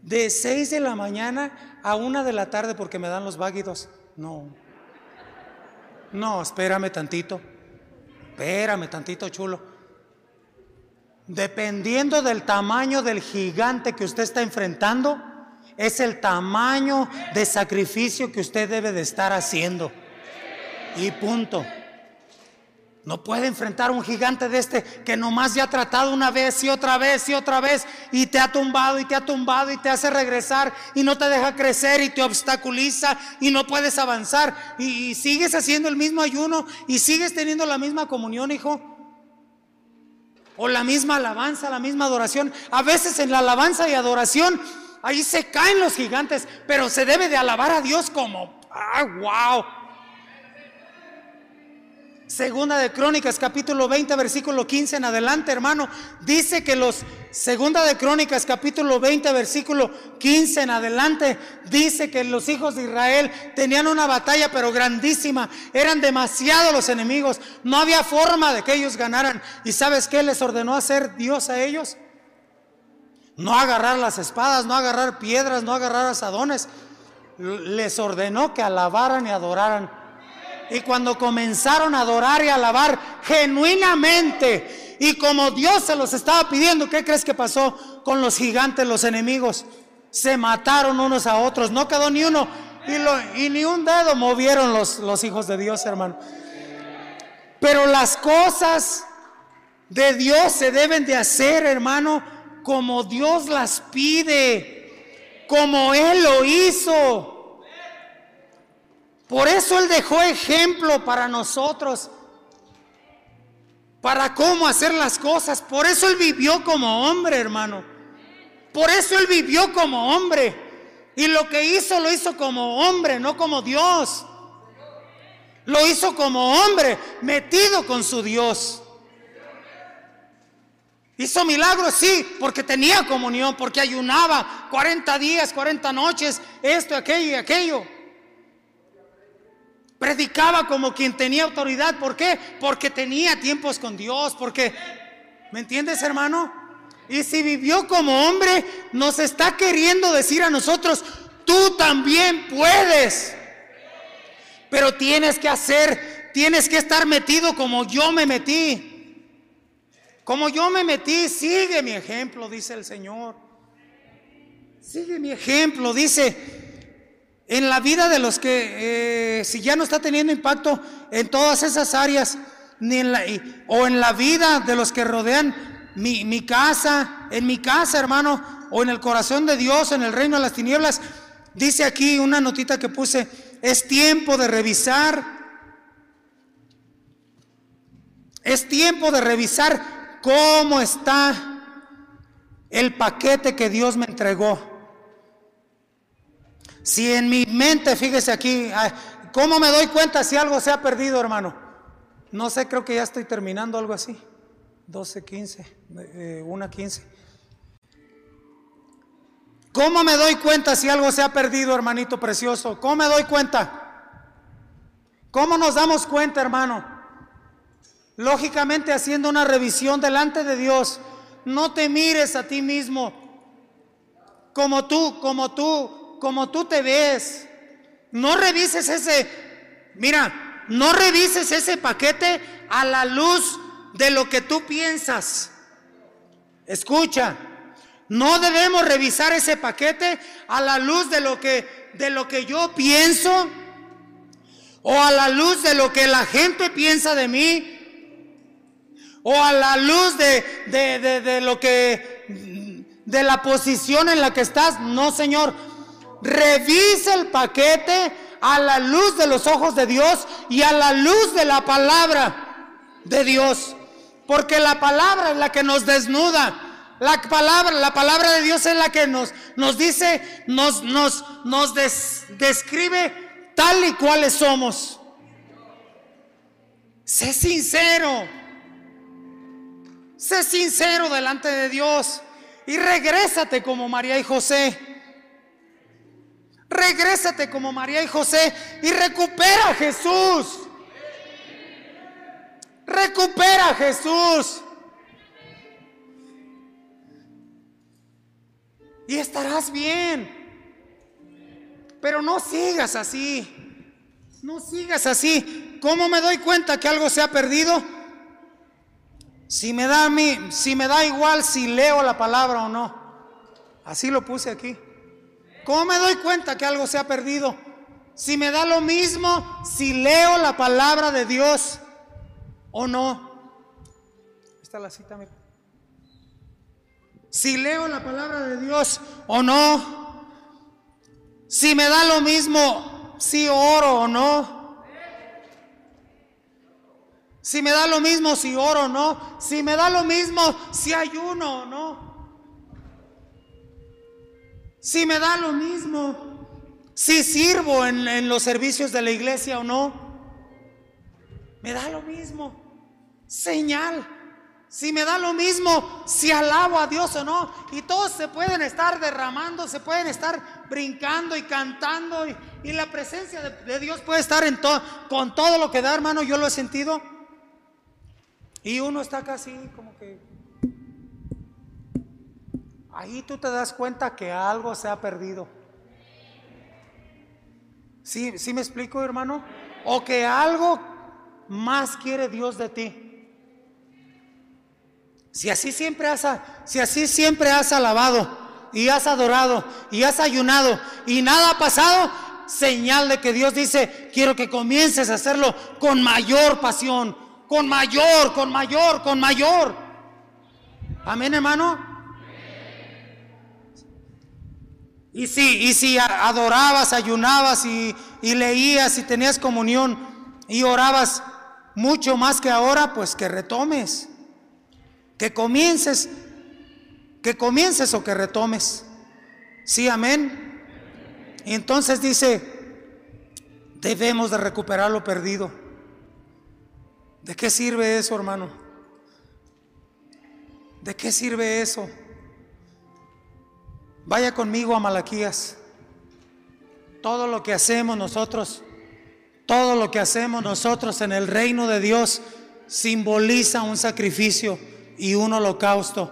[SPEAKER 2] de 6 de la mañana a una de la tarde porque me dan los váguidos. No. No, espérame tantito. Espérame tantito, chulo. Dependiendo del tamaño del gigante que usted está enfrentando, es el tamaño de sacrificio que usted debe de estar haciendo. Y punto. No puede enfrentar un gigante de este que nomás ya ha tratado una vez y otra vez y otra vez y te ha tumbado y te ha tumbado y te hace regresar y no te deja crecer y te obstaculiza y no puedes avanzar y, sigues haciendo el mismo ayuno y sigues teniendo la misma comunión, hijo. O la misma alabanza, la misma adoración. A veces en la alabanza y adoración ahí se caen los gigantes, pero se debe de alabar a Dios como, ah, wow Segunda de Crónicas, capítulo 20, versículo 15 en adelante, hermano. Dice que los, segunda de Crónicas, capítulo 20, versículo 15 en adelante, dice que los hijos de Israel tenían una batalla, pero grandísima. Eran demasiados los enemigos. No había forma de que ellos ganaran. ¿Y sabes qué les ordenó hacer Dios a ellos? No agarrar las espadas, no agarrar piedras, no agarrar asadones. Les ordenó que alabaran y adoraran y cuando comenzaron a adorar y alabar genuinamente, y como Dios se los estaba pidiendo, ¿qué crees que pasó con los gigantes, los enemigos? Se mataron unos a otros, no quedó ni uno. Y ni un dedo movieron los, los hijos de Dios, hermano. Pero las cosas de Dios se deben de hacer, hermano, como Dios las pide, como Él lo hizo. Por eso Él dejó ejemplo para nosotros, para cómo hacer las cosas. Por eso Él vivió como hombre, hermano. Por eso Él vivió como hombre. Y lo que hizo, lo hizo como hombre, no como Dios. Lo hizo como hombre, metido con su Dios. Hizo milagros, sí, porque tenía comunión, porque ayunaba 40 días, 40 noches, esto, aquello y aquello. Predicaba como quien tenía autoridad. ¿Por qué? Porque tenía tiempos con Dios, porque, ¿me entiendes, hermano? Y si vivió como hombre, nos está queriendo decir a nosotros, tú también puedes. Pero tienes que hacer, tienes que estar metido como yo me metí. Como yo me metí, sigue mi ejemplo, dice el Señor. Sigue mi ejemplo, dice. En la vida de los que, eh, si ya no está teniendo impacto en todas esas áreas, ni en la, o en la vida de los que rodean mi, mi casa, en mi casa, hermano, o en el corazón de Dios, en el reino de las tinieblas, dice aquí una notita que puse, es tiempo de revisar, es tiempo de revisar cómo está el paquete que Dios me entregó. Si en mi mente, fíjese aquí, ¿cómo me doy cuenta si algo se ha perdido, hermano? No sé, creo que ya estoy terminando algo así. 12, 15, eh, 1, 15. ¿Cómo me doy cuenta si algo se ha perdido, hermanito precioso? ¿Cómo me doy cuenta? ¿Cómo nos damos cuenta, hermano? Lógicamente haciendo una revisión delante de Dios. No te mires a ti mismo como tú, como tú, como tú te ves. No revises ese, mira, no revises ese paquete a la luz de lo que tú piensas. Escucha, no debemos revisar ese paquete a la luz de lo que de lo que yo pienso o a la luz de lo que la gente piensa de mí o a la luz de, de, de, de lo que de la posición en la que estás. No, Señor. Revisa el paquete a la luz de los ojos de Dios y a la luz de la palabra de Dios. Porque la palabra es la que nos desnuda. La palabra, la palabra de Dios es la que nos, nos dice, nos, nos, nos des- describe tal y cuales somos. Sé sincero. Sé sincero delante de Dios. Y regrésate como María y José. Regrésate como María y José y recupera a Jesús. Recupera a Jesús. Y estarás bien. Pero no sigas así. No sigas así. ¿Cómo me doy cuenta que algo se ha perdido? Si me da a mí, si me da igual si leo la palabra o no. Así lo puse aquí. ¿Cómo me doy cuenta que algo se ha perdido? Si me da lo mismo si leo la palabra de Dios o no. Está la cita. Si leo la palabra de Dios o no. Si me da lo mismo si oro o no. Si me da lo mismo si oro o no. Si me da lo mismo si ayuno o no. Si me da lo mismo si sirvo en, los servicios de la iglesia o no. Me da lo mismo. Señal. Si me da lo mismo si alabo a Dios o no. Y todos se pueden estar derramando, se pueden estar brincando y cantando. Y, la presencia de, Dios puede estar en con todo lo que da, hermano. Yo lo he sentido. Y uno está casi como que... Ahí tú te das cuenta que algo se ha perdido. ¿Sí, sí me explico, hermano? O que algo más quiere Dios de ti. Si así siempre has, si así siempre has alabado y has adorado y has ayunado y nada ha pasado, señal de que Dios dice, quiero que comiences a hacerlo con mayor pasión, con mayor, con mayor, con mayor. Amén, hermano. Y si, y si adorabas, ayunabas y, y leías y tenías comunión y orabas mucho más que ahora, pues que retomes, que comiences, que comiences o que retomes. Sí, amén. Y entonces dice, debemos de recuperar lo perdido. ¿De qué sirve eso, hermano? ¿De qué sirve eso? Vaya conmigo a Malaquías. Todo lo que hacemos nosotros, todo lo que hacemos nosotros en el reino de Dios simboliza un sacrificio y un holocausto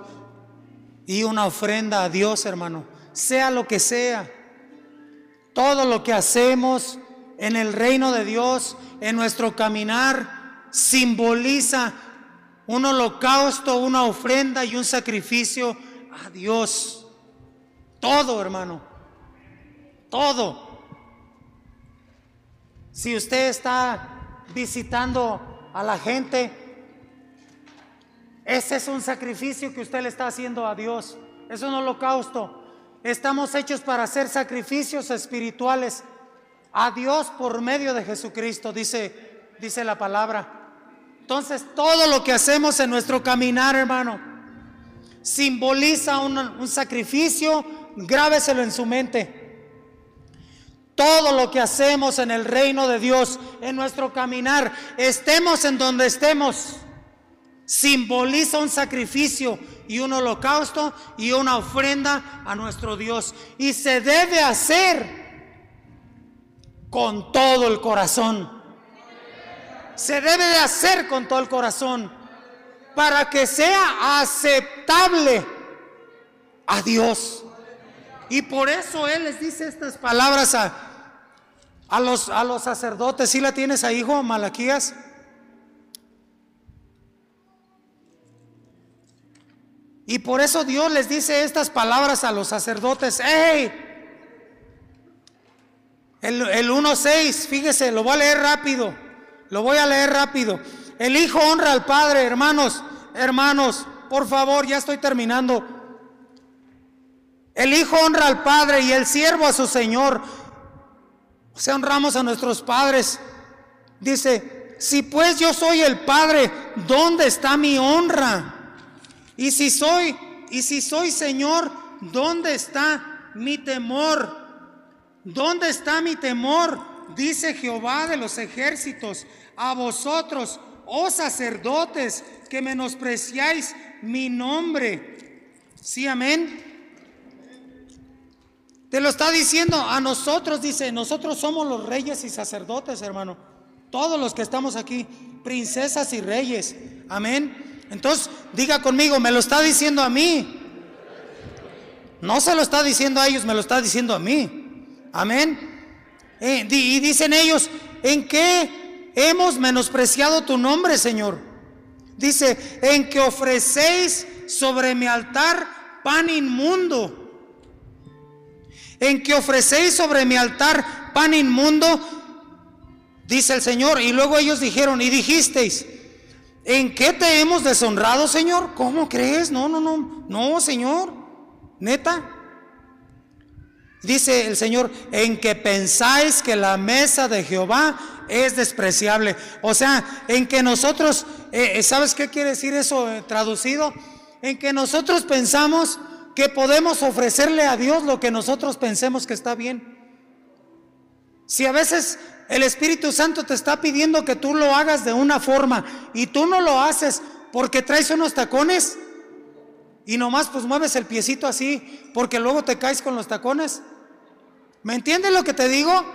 [SPEAKER 2] y una ofrenda a Dios, hermano. Sea lo que sea. Todo lo que hacemos en el reino de Dios, en nuestro caminar, simboliza un holocausto, una ofrenda y un sacrificio a Dios. Todo, hermano. Todo. Si usted está visitando a la gente, ese es un sacrificio que usted le está haciendo a Dios. Es un holocausto. Estamos hechos para hacer sacrificios espirituales a Dios por medio de Jesucristo, dice, dice la palabra. Entonces, todo lo que hacemos en nuestro caminar, hermano, simboliza un, un sacrificio grábeselo en su mente. Todo lo que hacemos en el reino de Dios, en nuestro caminar, estemos en donde estemos, simboliza un sacrificio y un holocausto y una ofrenda a nuestro Dios. Y se debe hacer con todo el corazón. Se debe de hacer con todo el corazón para que sea aceptable a Dios. Y por eso Él les dice estas palabras a, a, los, a los sacerdotes. Si la tienes ahí, hijo, Malaquías? Y por eso Dios les dice estas palabras a los sacerdotes. ¡Ey! El, el 1.6, fíjese, lo voy a leer rápido. Lo voy a leer rápido. El Hijo honra al Padre, hermanos, hermanos, por favor, ya estoy terminando. El hijo honra al padre y el siervo a su señor. O sea, honramos a nuestros padres. Dice, si pues yo soy el padre, ¿dónde está mi honra? Y si soy, y si soy señor, ¿dónde está mi temor? ¿Dónde está mi temor? Dice Jehová de los ejércitos, a vosotros, oh sacerdotes, que menospreciáis mi nombre. Sí, amén. Te lo está diciendo a nosotros, dice, nosotros somos los reyes y sacerdotes, hermano. Todos los que estamos aquí, princesas y reyes. Amén. Entonces, diga conmigo, me lo está diciendo a mí. No se lo está diciendo a ellos, me lo está diciendo a mí. Amén. Eh, y dicen ellos, ¿en qué hemos menospreciado tu nombre, Señor? Dice, en que ofrecéis sobre mi altar pan inmundo en que ofrecéis sobre mi altar pan inmundo, dice el Señor. Y luego ellos dijeron, y dijisteis, ¿en qué te hemos deshonrado, Señor? ¿Cómo crees? No, no, no, no, Señor, neta. Dice el Señor, en que pensáis que la mesa de Jehová es despreciable. O sea, en que nosotros, eh, eh, ¿sabes qué quiere decir eso eh, traducido? En que nosotros pensamos que podemos ofrecerle a Dios lo que nosotros pensemos que está bien. Si a veces el Espíritu Santo te está pidiendo que tú lo hagas de una forma y tú no lo haces porque traes unos tacones y nomás pues mueves el piecito así porque luego te caes con los tacones. ¿Me entiendes lo que te digo?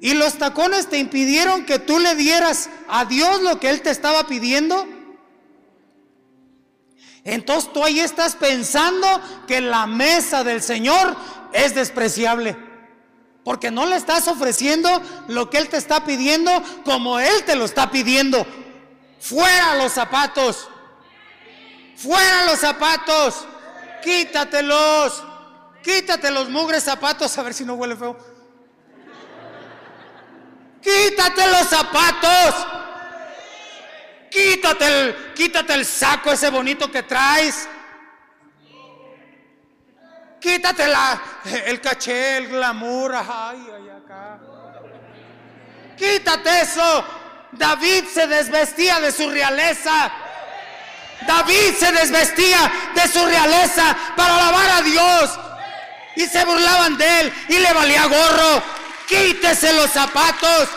[SPEAKER 2] Y los tacones te impidieron que tú le dieras a Dios lo que Él te estaba pidiendo. Entonces tú ahí estás pensando que la mesa del Señor es despreciable. Porque no le estás ofreciendo lo que Él te está pidiendo como Él te lo está pidiendo. Fuera los zapatos. Fuera los zapatos. Quítatelos. Quítate los mugres zapatos. A ver si no huele feo. Quítate los zapatos. Quítate el, quítate el saco ese bonito que traes. Quítate la, el caché, el glamour. Quítate eso. David se desvestía de su realeza. David se desvestía de su realeza para alabar a Dios. Y se burlaban de él y le valía gorro. Quítese los zapatos.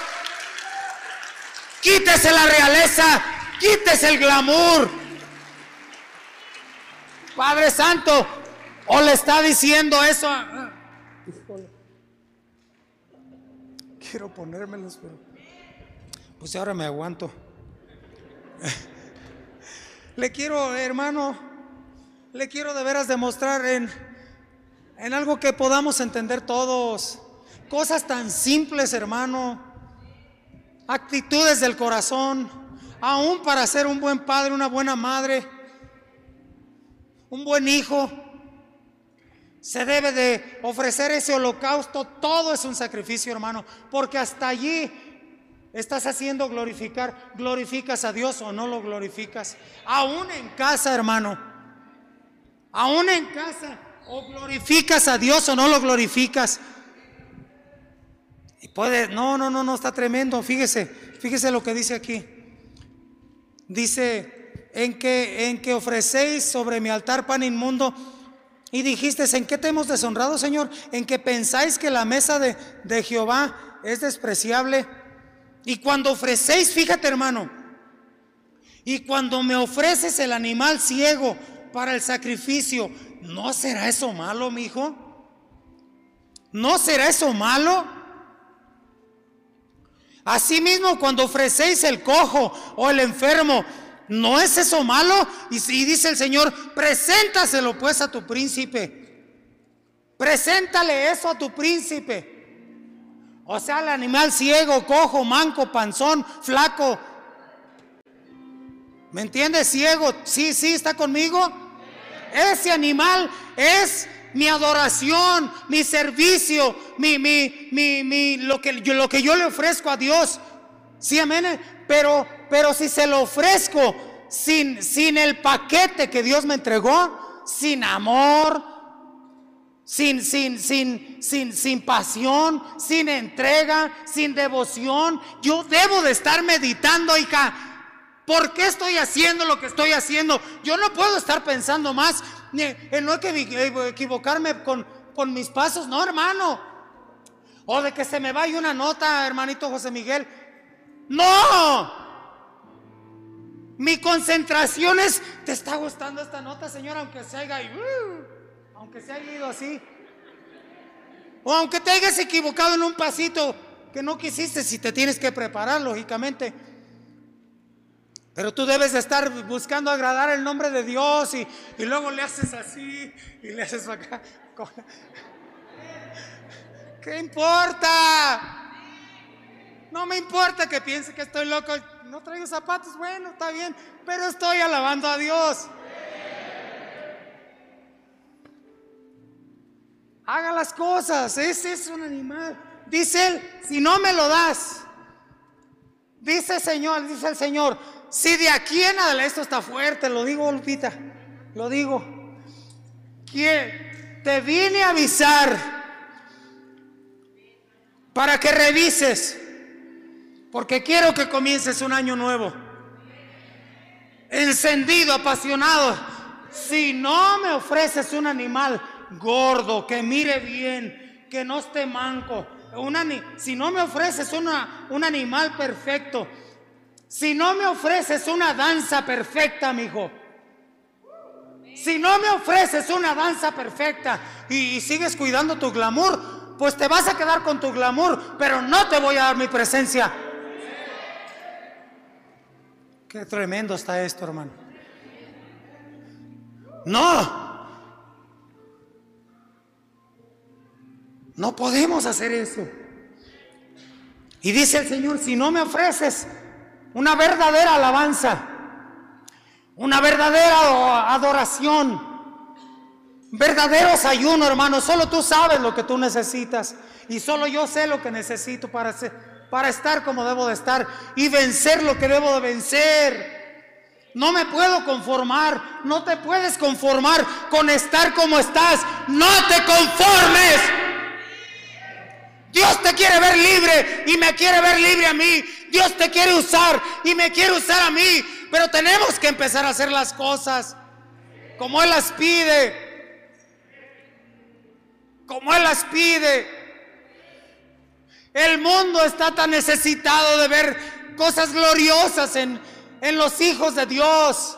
[SPEAKER 2] Quítese la realeza. Quítese el glamour. Padre Santo, o le está diciendo eso. Quiero ponérmelos, pero pues ahora me aguanto. Le quiero, hermano, le quiero de veras demostrar en, en algo que podamos entender todos. Cosas tan simples, hermano. Actitudes del corazón. Aún para ser un buen padre, una buena madre, un buen hijo. Se debe de ofrecer ese holocausto. Todo es un sacrificio, hermano. Porque hasta allí estás haciendo glorificar. ¿Glorificas a Dios o no lo glorificas? Aún en casa, hermano. Aún en casa. O glorificas a Dios o no lo glorificas. Y puede, no, no, no, no, está tremendo. Fíjese, fíjese lo que dice aquí. Dice, en que, en que ofrecéis sobre mi altar pan inmundo. Y dijiste, ¿en qué te hemos deshonrado, Señor? En que pensáis que la mesa de, de Jehová es despreciable. Y cuando ofrecéis, fíjate hermano, y cuando me ofreces el animal ciego para el sacrificio, ¿no será eso malo, mi hijo? ¿No será eso malo? Asimismo, cuando ofrecéis el cojo o el enfermo, ¿no es eso malo? Y, dice el Señor, preséntaselo pues a tu príncipe. Preséntale eso a tu príncipe. O sea, el animal ciego, cojo, manco, panzón, flaco. ¿Me entiendes? Ciego. Sí, sí, está conmigo. Ese animal es mi adoración, mi servicio, mi, mi, mi, mi, lo, que, yo, lo que yo le ofrezco a Dios. Sí, amén. Pero, pero si se lo ofrezco sin, sin el paquete que Dios me entregó, sin amor, sin, sin, sin, sin, sin pasión, sin entrega, sin devoción, yo debo de estar meditando, hija. ¿Por qué estoy haciendo lo que estoy haciendo? Yo no puedo estar pensando más en no equivocarme con, con mis pasos, no, hermano. O de que se me vaya una nota, hermanito José Miguel. No. Mi concentración es, ¿te está gustando esta nota, Señor? Aunque se haya, uh, aunque se haya ido así. O aunque te hayas equivocado en un pasito que no quisiste, si te tienes que preparar, lógicamente. Pero tú debes de estar buscando agradar el nombre de Dios y, y luego le haces así y le haces acá. ¿Qué importa? No me importa que piense que estoy loco. No traigo zapatos, bueno, está bien, pero estoy alabando a Dios. Haga las cosas, ese es un animal. Dice él, si no me lo das, dice el Señor, dice el Señor, si de aquí en adelante, esto está fuerte, lo digo, Lupita, lo digo, que te vine a avisar para que revises, porque quiero que comiences un año nuevo, encendido, apasionado. Si no me ofreces un animal gordo, que mire bien, que no esté manco, si no me ofreces una, un animal perfecto, si no me ofreces una danza perfecta, mi hijo. Si no me ofreces una danza perfecta y, sigues cuidando tu glamour, pues te vas a quedar con tu glamour, pero no te voy a dar mi presencia. Qué tremendo está esto, hermano. No. No podemos hacer eso. Y dice el Señor, si no me ofreces una verdadera alabanza, una verdadera adoración, verdaderos ayuno, hermano. Solo tú sabes lo que tú necesitas y solo yo sé lo que necesito para, para estar como debo de estar y vencer lo que debo de vencer. No me puedo conformar, no te puedes conformar con estar como estás, no te conformes. Dios te quiere ver libre y me quiere ver libre a mí. Dios te quiere usar y me quiere usar a mí. Pero tenemos que empezar a hacer las cosas como Él las pide. Como Él las pide. El mundo está tan necesitado de ver cosas gloriosas en, en los hijos de Dios.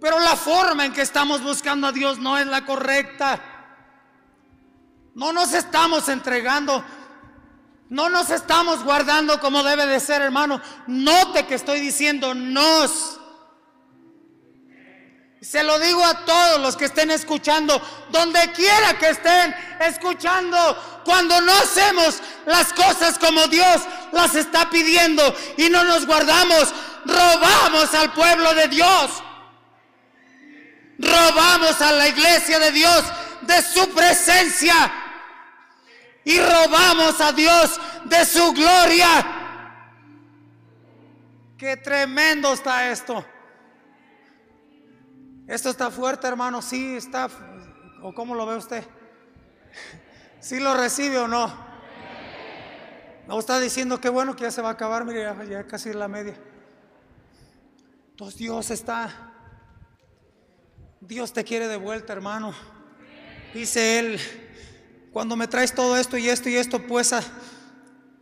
[SPEAKER 2] Pero la forma en que estamos buscando a Dios no es la correcta. No nos estamos entregando. No nos estamos guardando como debe de ser, hermano. Note que estoy diciendo nos. Se lo digo a todos los que estén escuchando, donde quiera que estén escuchando, cuando no hacemos las cosas como Dios las está pidiendo y no nos guardamos, robamos al pueblo de Dios. Robamos a la iglesia de Dios de su presencia y robamos a Dios de su gloria. Qué tremendo está esto. Esto está fuerte, hermano. Sí, está. ¿O cómo lo ve usted? ¿Sí lo recibe o no? No está diciendo que bueno que ya se va a acabar. Mire, ya, ya casi la media. Entonces Dios está. Dios te quiere de vuelta, hermano. Dice Él cuando me traes todo esto y esto y esto, pues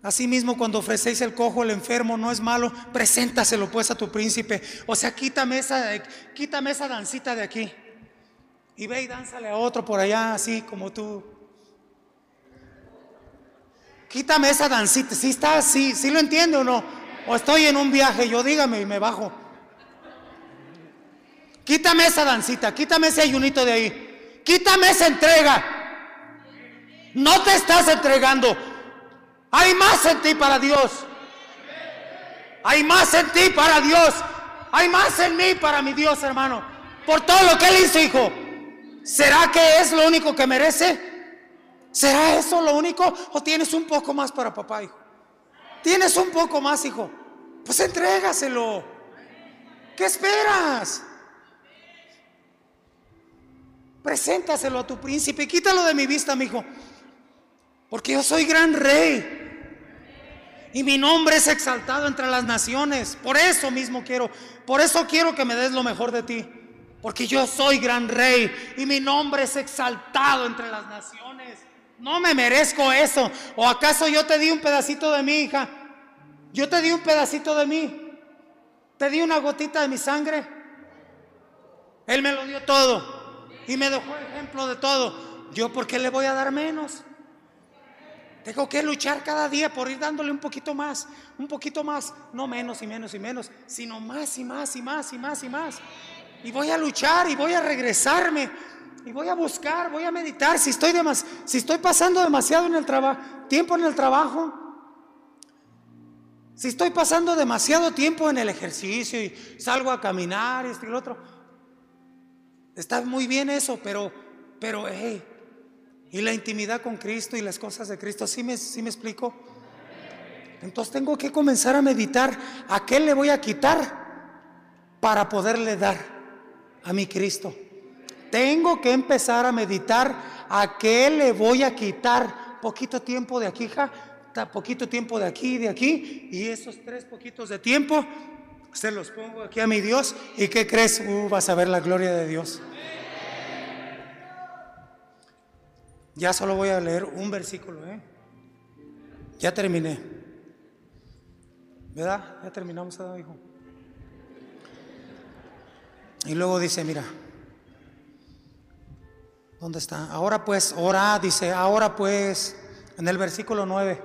[SPEAKER 2] así mismo cuando ofrecéis el cojo, el enfermo, no es malo, preséntaselo pues a tu príncipe. O sea, quítame esa, quítame esa dancita de aquí. Y ve y dánzale a otro por allá, así como tú. Quítame esa dancita. Si está así, si lo entiende o no. O estoy en un viaje, yo dígame y me bajo. Quítame esa dancita, quítame ese ayunito de ahí. Quítame esa entrega. No te estás entregando. Hay más en ti para Dios. Hay más en ti para Dios. Hay más en mí para mi Dios, hermano. Por todo lo que Él hizo, hijo. ¿Será que es lo único que merece? ¿Será eso lo único? ¿O tienes un poco más para papá, hijo? ¿Tienes un poco más, hijo? Pues entrégaselo. ¿Qué esperas? Preséntaselo a tu príncipe. Quítalo de mi vista, mi hijo. Porque yo soy gran rey. Y mi nombre es exaltado entre las naciones. Por eso mismo quiero, por eso quiero que me des lo mejor de ti. Porque yo soy gran rey y mi nombre es exaltado entre las naciones. No me merezco eso. ¿O acaso yo te di un pedacito de mi hija? Yo te di un pedacito de mí. Te di una gotita de mi sangre. Él me lo dio todo. Y me dejó ejemplo de todo. ¿Yo por qué le voy a dar menos? Tengo que luchar cada día por ir dándole un poquito más, un poquito más, no menos y menos y menos, sino más y más y más y más y más. Y voy a luchar y voy a regresarme y voy a buscar, voy a meditar. Si estoy, si estoy pasando demasiado en el trabajo, tiempo en el trabajo, si estoy pasando demasiado tiempo en el ejercicio y salgo a caminar y esto y lo otro, está muy bien eso, pero, pero, hey, y la intimidad con Cristo y las cosas de Cristo. ¿Sí me, sí me explico? Entonces tengo que comenzar a meditar a qué le voy a quitar para poderle dar a mi Cristo. Tengo que empezar a meditar a qué le voy a quitar poquito tiempo de aquí, ja, poquito tiempo de aquí, de aquí, y esos tres poquitos de tiempo se los pongo aquí a mi Dios. ¿Y qué crees? Uh, vas a ver la gloria de Dios. Ya solo voy a leer un versículo, ¿eh? Ya terminé. ¿Verdad? Ya terminamos, hijo? Y luego dice, mira, ¿dónde está? Ahora pues, ora, dice, ahora pues, en el versículo 9,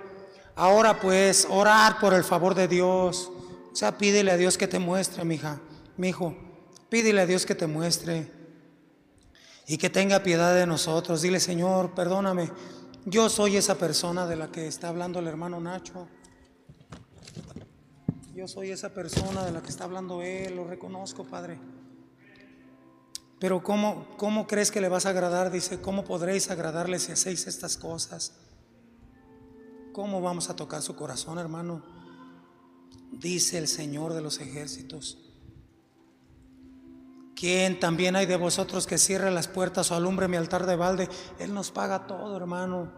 [SPEAKER 2] ahora pues, orar por el favor de Dios. O sea, pídele a Dios que te muestre, mi hija, mi hijo, pídele a Dios que te muestre y que tenga piedad de nosotros. Dile, Señor, perdóname. Yo soy esa persona de la que está hablando el hermano Nacho. Yo soy esa persona de la que está hablando él, lo reconozco, Padre. Pero ¿cómo, ¿cómo crees que le vas a agradar? Dice, ¿cómo podréis agradarle si hacéis estas cosas? ¿Cómo vamos a tocar su corazón, hermano? Dice el Señor de los ejércitos. ¿Quién también hay de vosotros que cierre las puertas o alumbre mi altar de balde? Él nos paga todo, hermano.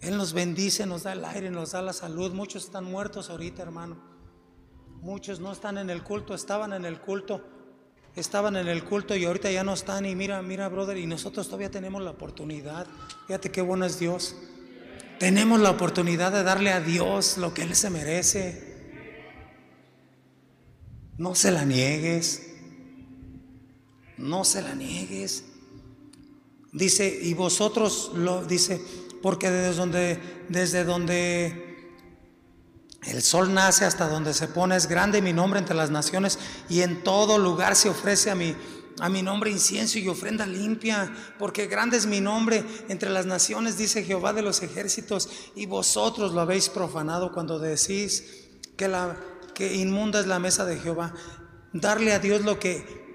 [SPEAKER 2] Él nos bendice, nos da el aire, nos da la salud. Muchos están muertos ahorita, hermano. Muchos no están en el culto, estaban en el culto, estaban en el culto y ahorita ya no están. Y mira, mira, brother, y nosotros todavía tenemos la oportunidad. Fíjate qué bueno es Dios. Tenemos la oportunidad de darle a Dios lo que Él se merece. No se la niegues. No se la niegues. Dice, y vosotros lo dice, porque desde donde desde donde el sol nace hasta donde se pone es grande mi nombre entre las naciones y en todo lugar se ofrece a mi a mi nombre incienso y ofrenda limpia, porque grande es mi nombre entre las naciones, dice Jehová de los ejércitos, y vosotros lo habéis profanado cuando decís que la que inmunda es la mesa de Jehová. Darle a Dios lo que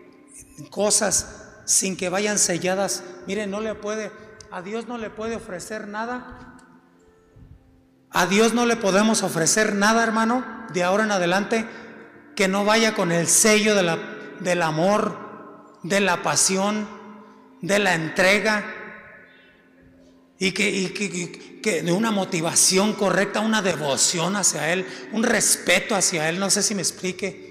[SPEAKER 2] cosas sin que vayan selladas. Mire, no le puede, a Dios no le puede ofrecer nada. A Dios no le podemos ofrecer nada, hermano, de ahora en adelante, que no vaya con el sello de la, del amor, de la pasión, de la entrega, y que, y que, que, de una motivación correcta, una devoción hacia Él, un respeto hacia Él. No sé si me explique.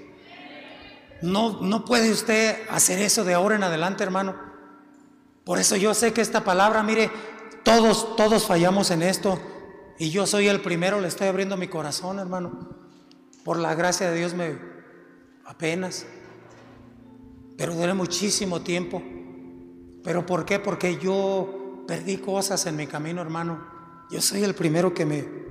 [SPEAKER 2] No, no puede usted hacer eso de ahora en adelante, hermano. Por eso yo sé que esta palabra, mire, todos, todos fallamos en esto. Y yo soy el primero, le estoy abriendo mi corazón, hermano. Por la gracia de Dios me apenas. Pero duré muchísimo tiempo. ¿Pero por qué? Porque yo perdí cosas en mi camino, hermano. Yo soy el primero que me...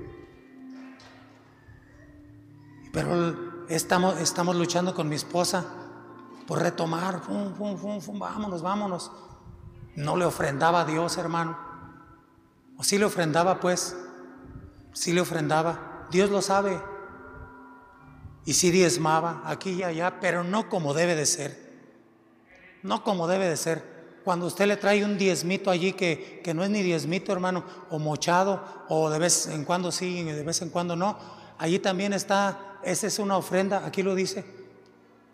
[SPEAKER 2] Pero Estamos, estamos luchando con mi esposa por retomar. vámonos, vámonos. No le ofrendaba a Dios, hermano. O sí le ofrendaba, pues. Sí le ofrendaba. Dios lo sabe. Y sí diezmaba aquí y allá, pero no como debe de ser. No como debe de ser. Cuando usted le trae un diezmito allí que, que no es ni diezmito, hermano, o mochado, o de vez en cuando sí y de vez en cuando no, allí también está esa es una ofrenda, aquí lo dice,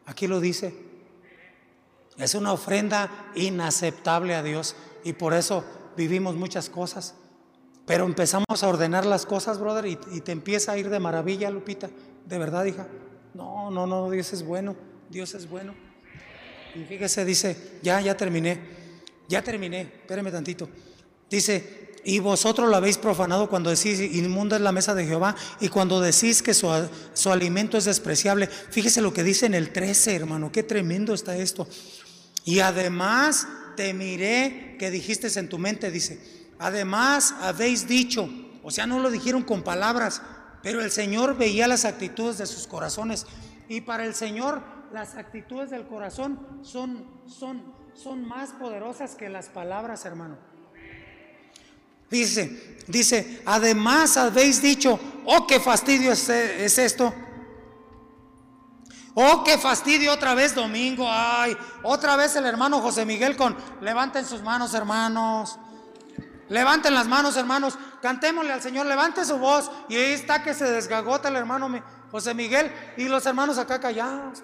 [SPEAKER 2] aquí lo dice. Es una ofrenda inaceptable a Dios y por eso vivimos muchas cosas. Pero empezamos a ordenar las cosas, brother, y, te empieza a ir de maravilla, Lupita. De verdad, hija. No, no, no, Dios es bueno, Dios es bueno. Y fíjese, dice, ya, ya terminé, ya terminé, espéreme tantito. Dice, y vosotros lo habéis profanado cuando decís, inmunda es la mesa de Jehová, y cuando decís que su, su, alimento es despreciable. Fíjese lo que dice en el 13, hermano, qué tremendo está esto. Y además te miré que dijiste en tu mente, dice, además habéis dicho, o sea, no lo dijeron con palabras, pero el Señor veía las actitudes de sus corazones. Y para el Señor las actitudes del corazón son, son, son más poderosas que las palabras, hermano. Dice, dice, además habéis dicho, oh, qué fastidio es, esto. Oh, qué fastidio otra vez domingo. Ay, otra vez el hermano José Miguel con, levanten sus manos, hermanos. Levanten las manos, hermanos. Cantémosle al Señor, levante su voz. Y ahí está que se desgagota el hermano José Miguel y los hermanos acá callados.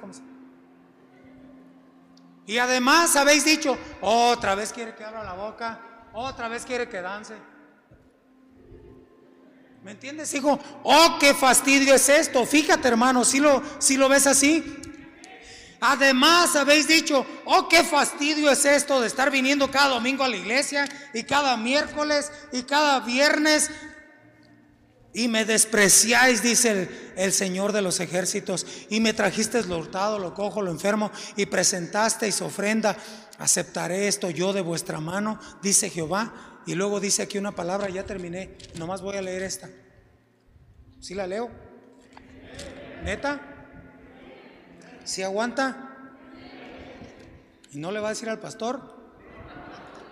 [SPEAKER 2] Y además habéis dicho, otra vez quiere que abra la boca, otra vez quiere que dance. ¿Me entiendes, hijo? Oh, qué fastidio es esto. Fíjate, hermano, si lo, lo ves así. Además, habéis dicho, oh, qué fastidio es esto de estar viniendo cada domingo a la iglesia y cada miércoles y cada viernes. Y me despreciáis, dice el, el Señor de los ejércitos, y me trajisteis lo hurtado, lo cojo, lo enfermo, y presentasteis ofrenda. Aceptaré esto yo de vuestra mano, dice Jehová y luego dice aquí una palabra, ya terminé, nomás voy a leer esta. ¿Sí la leo? ¿Neta? ¿Sí aguanta? ¿Y no le va a decir al pastor?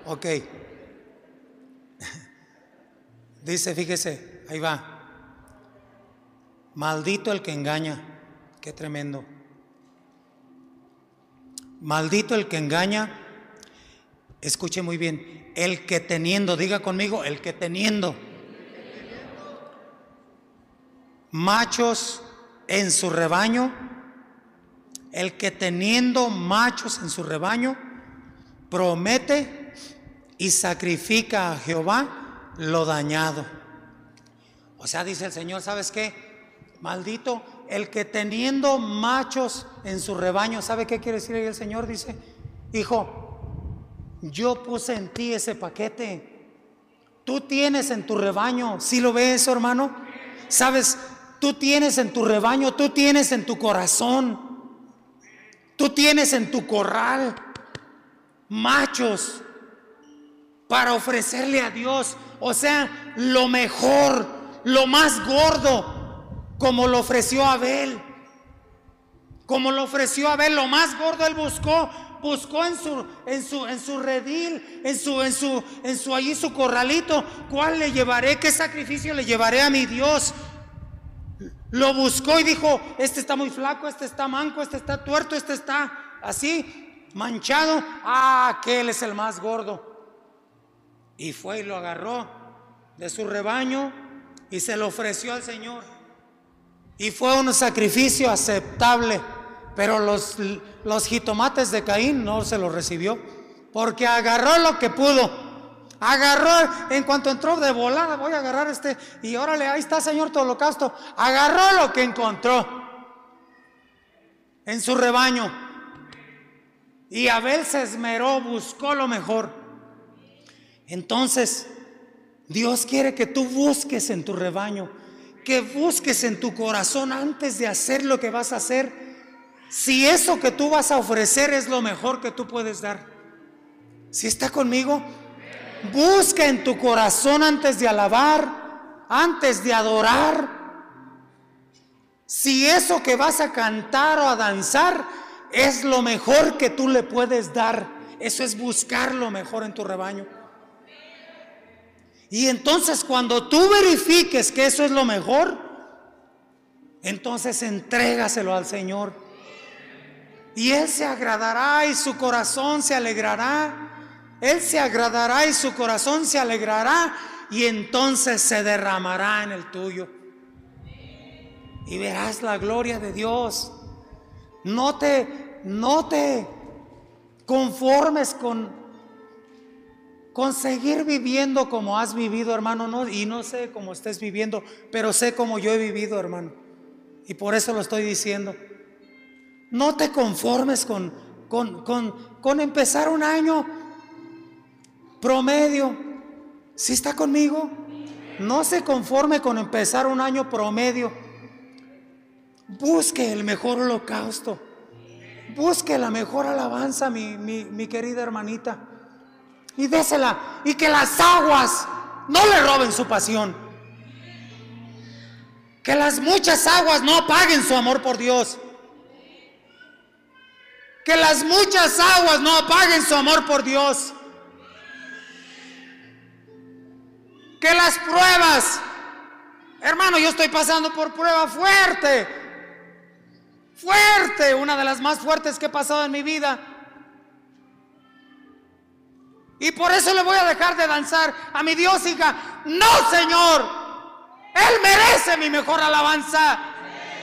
[SPEAKER 2] Ok. Dice, fíjese, ahí va. Maldito el que engaña. Qué tremendo. Maldito el que engaña Escuche muy bien, el que teniendo, diga conmigo, el que teniendo. machos en su rebaño, el que teniendo machos en su rebaño, promete y sacrifica a Jehová lo dañado. O sea, dice el Señor, ¿sabes qué? Maldito, el que teniendo machos en su rebaño, ¿sabe qué quiere decir ahí el Señor? Dice, hijo, yo puse en ti ese paquete. Tú tienes en tu rebaño, si lo ves, hermano? ¿Sabes? Tú tienes en tu rebaño, tú tienes en tu corazón, tú tienes en tu corral machos para ofrecerle a Dios, o sea, lo mejor, lo más gordo, como lo ofreció Abel. Como lo ofreció Abel, lo más gordo él buscó, buscó en su en su en su redil, en su en su en su allí su corralito, ¿cuál le llevaré? ¿Qué sacrificio le llevaré a mi Dios? Lo buscó y dijo, este está muy flaco, este está manco, este está tuerto, este está así, manchado. Ah, aquel es el más gordo. Y fue y lo agarró de su rebaño y se lo ofreció al Señor. Y fue un sacrificio aceptable, pero los, los jitomates de Caín no se lo recibió, porque agarró lo que pudo Agarró, en cuanto entró de volada, voy a agarrar este, y órale, ahí está, Señor, tu holocausto. Agarró lo que encontró en su rebaño. Y Abel se esmeró, buscó lo mejor. Entonces, Dios quiere que tú busques en tu rebaño, que busques en tu corazón antes de hacer lo que vas a hacer. Si eso que tú vas a ofrecer es lo mejor que tú puedes dar. Si está conmigo, Busca en tu corazón antes de alabar, antes de adorar. Si eso que vas a cantar o a danzar es lo mejor que tú le puedes dar, eso es buscar lo mejor en tu rebaño. Y entonces cuando tú verifiques que eso es lo mejor, entonces entrégaselo al Señor. Y Él se agradará y su corazón se alegrará. Él se agradará y su corazón se alegrará y entonces se derramará en el tuyo. Y verás la gloria de Dios. No te, no te conformes con, con seguir viviendo como has vivido, hermano. No, y no sé cómo estés viviendo, pero sé cómo yo he vivido, hermano. Y por eso lo estoy diciendo. No te conformes con, con, con, con empezar un año Promedio. Si está conmigo? No se conforme con empezar un año promedio. Busque el mejor holocausto. Busque la mejor alabanza, mi, mi querida hermanita. Y désela. Y que las aguas no le roben su pasión. Que las muchas aguas no apaguen su amor por Dios. Que las muchas aguas no apaguen su amor por Dios. que las pruebas, hermano, yo estoy pasando por prueba fuerte, fuerte, una de las más fuertes que he pasado en mi vida. Y por eso le voy a dejar de danzar a mi Dios, hija. No, Señor. Él merece mi mejor alabanza.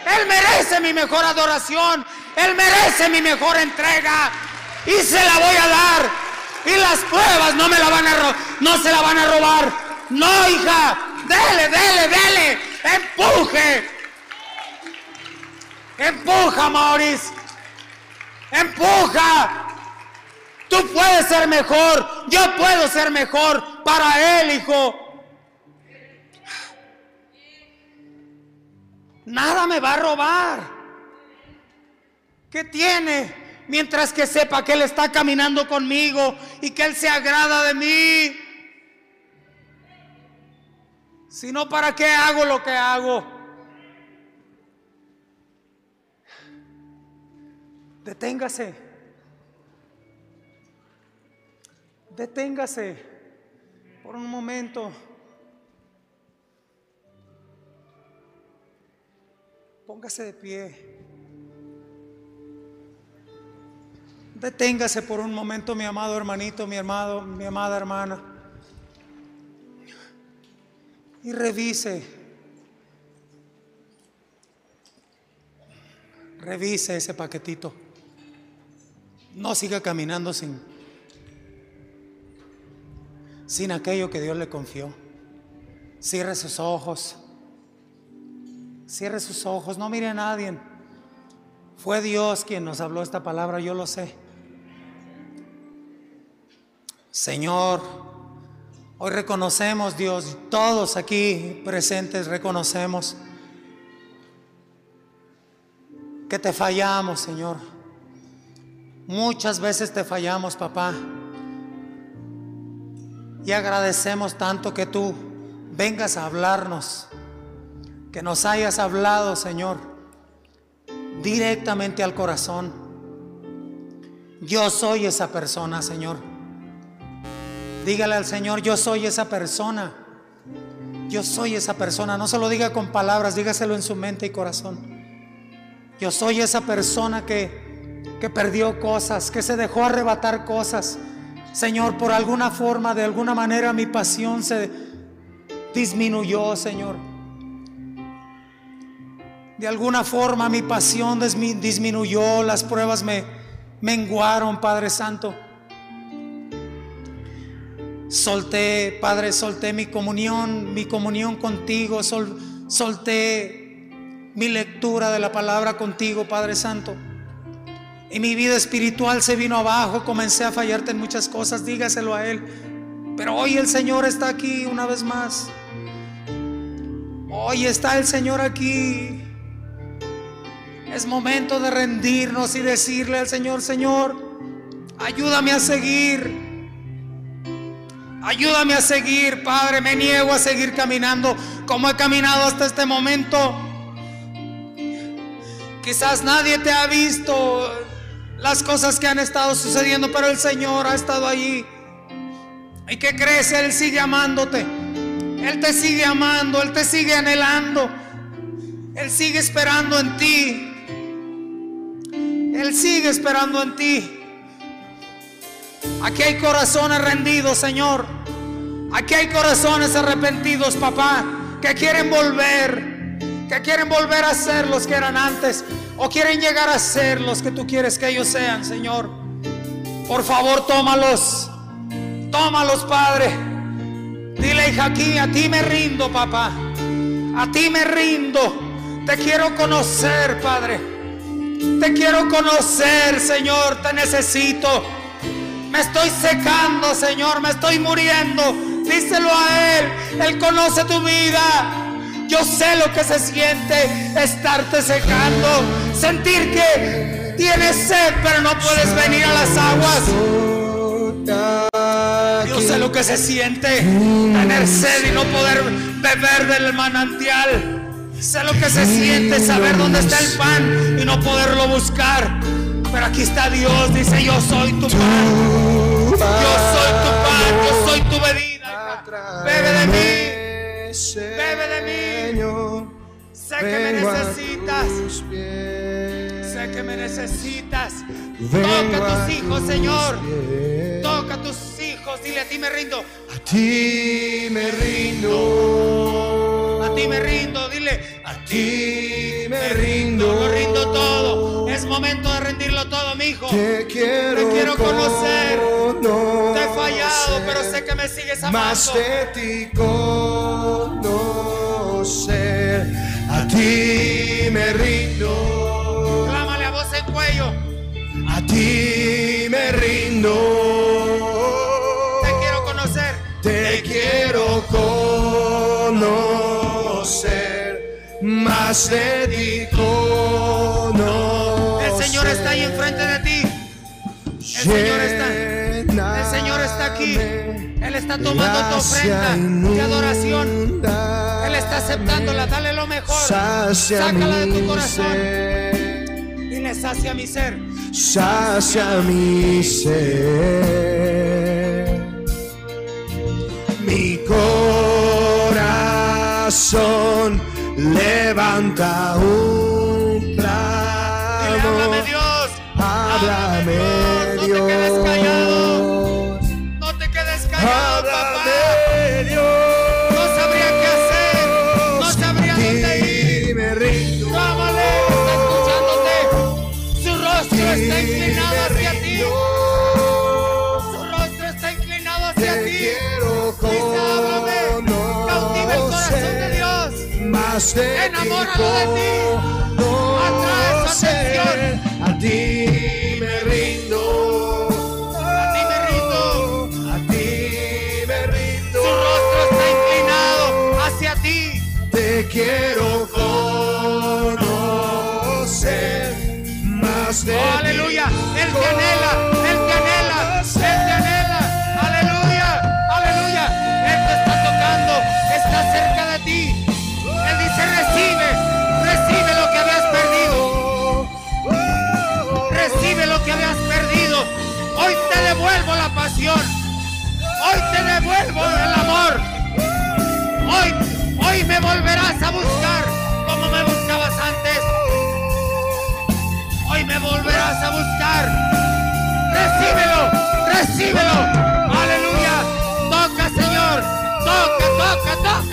[SPEAKER 2] Él merece mi mejor adoración. Él merece mi mejor entrega. Y se la voy a dar. Y las pruebas no me la van a no se la van a robar. No, hija, dele, dele, dele, empuje. Empuja, Maurice. Empuja. Tú puedes ser mejor. Yo puedo ser mejor para él, hijo. Nada me va a robar. ¿Qué tiene? Mientras que sepa que Él está caminando conmigo y que Él se agrada de mí. Si no, ¿para qué hago lo que hago? Deténgase. Deténgase por un momento. Póngase de pie. Deténgase por un momento, mi amado hermanito, mi amado, mi amada hermana y revise revise ese paquetito. No siga caminando sin, sin aquello que Dios le confió. Cierre sus ojos. Cierre sus ojos. No mire a nadie. Fue Dios quien nos habló esta palabra, yo lo sé. Señor, hoy reconocemos, Dios, todos aquí presentes reconocemos que te fallamos, Señor. Muchas veces te fallamos, papá. Y agradecemos tanto que tú vengas a hablarnos, que nos hayas hablado, Señor, directamente al corazón. Yo soy esa persona, Señor. Dígale al Señor, yo soy esa persona. Yo soy esa persona. No se lo diga con palabras, dígaselo en su mente y corazón. Yo soy esa persona que, que perdió cosas, que se dejó arrebatar cosas. Señor, por alguna forma, de alguna manera mi pasión se disminuyó, Señor. De alguna forma mi pasión disminuyó, las pruebas me menguaron, Padre Santo. Solté, Padre, solté mi comunión, mi comunión contigo, solté mi lectura de la palabra contigo, Padre Santo. Y mi vida espiritual se vino abajo, comencé a fallarte en muchas cosas, dígaselo a Él. Pero hoy el Señor está aquí una vez más. Hoy está el Señor aquí. Es momento de rendirnos y decirle al Señor, Señor, ayúdame a seguir. Ayúdame a seguir, Padre. Me niego a seguir caminando como he caminado hasta este momento. Quizás nadie te ha visto las cosas que han estado sucediendo, pero el Señor ha estado allí. ¿Y que crees? Él sigue amándote. Él te sigue amando, Él te sigue anhelando. Él sigue esperando en ti. Él sigue esperando en ti. Aquí hay corazones rendidos, Señor. Aquí hay corazones arrepentidos, papá, que quieren volver que quieren volver a ser los que eran antes o quieren llegar a ser los que tú quieres que ellos sean, Señor. Por favor, tómalos. Tómalos, Padre. Dile, hija, aquí a ti me rindo, papá. A ti me rindo. Te quiero conocer, Padre. Te quiero conocer, Señor. Te necesito. Me estoy secando, Señor. Me estoy muriendo. Díselo a Él. Él conoce tu vida. Yo sé lo que se siente estarte secando, sentir que tienes sed, pero no puedes venir a las aguas. Yo sé lo que se siente tener sed y no poder beber del manantial. Sé lo que se siente saber dónde está el pan y no poderlo buscar. Pero aquí está Dios, dice yo soy tu pan. Yo soy tu pan, yo soy tu bebida. Bebe de mí. Bebe de mí. Sé que me necesitas. Sé que me necesitas. Toca a tus hijos, Señor. Toca a tus hijos. Dile a ti me rindo.
[SPEAKER 3] A ti me rindo.
[SPEAKER 2] A ti me rindo. Dile.
[SPEAKER 3] A ti me rindo.
[SPEAKER 2] Lo rindo todo. Es momento de rendirlo todo, mi hijo.
[SPEAKER 3] Te quiero,
[SPEAKER 2] Te quiero conocer. Te he fallado, pero sé que me sigues amando.
[SPEAKER 3] Más de ti conocer. A ti me rindo.
[SPEAKER 2] Clámale a voz en cuello.
[SPEAKER 3] A ti me rindo.
[SPEAKER 2] Te quiero conocer.
[SPEAKER 3] Te quiero conocer. Más de ti conocer.
[SPEAKER 2] El Señor está ahí enfrente de ti. El Señor está. El Señor está aquí. Él está tomando tu ofrenda de adoración. Él está aceptándola. Dale lo mejor. Sácala de tu corazón. Dile, sacia mi ser.
[SPEAKER 3] Sacia mi ser. Mi corazón levanta un clamo.
[SPEAKER 2] háblame Dios.
[SPEAKER 3] Háblame, más de ti.
[SPEAKER 2] De ti. Atrae
[SPEAKER 3] Conocer. A ti me rindo.
[SPEAKER 2] A ti me rindo.
[SPEAKER 3] A ti me rindo.
[SPEAKER 2] Su rostro está inclinado hacia ti.
[SPEAKER 3] Te quiero conocer más de
[SPEAKER 2] Oh,
[SPEAKER 3] ti.
[SPEAKER 2] aleluya. Él te anhela. Que habías perdido. Hoy te devuelvo la pasión. Hoy te devuelvo el amor. Hoy, hoy me volverás a buscar como me buscabas antes. Hoy me volverás a buscar. Recíbelo, recíbelo. Aleluya. Toca, Señor. Toca, toca, toca.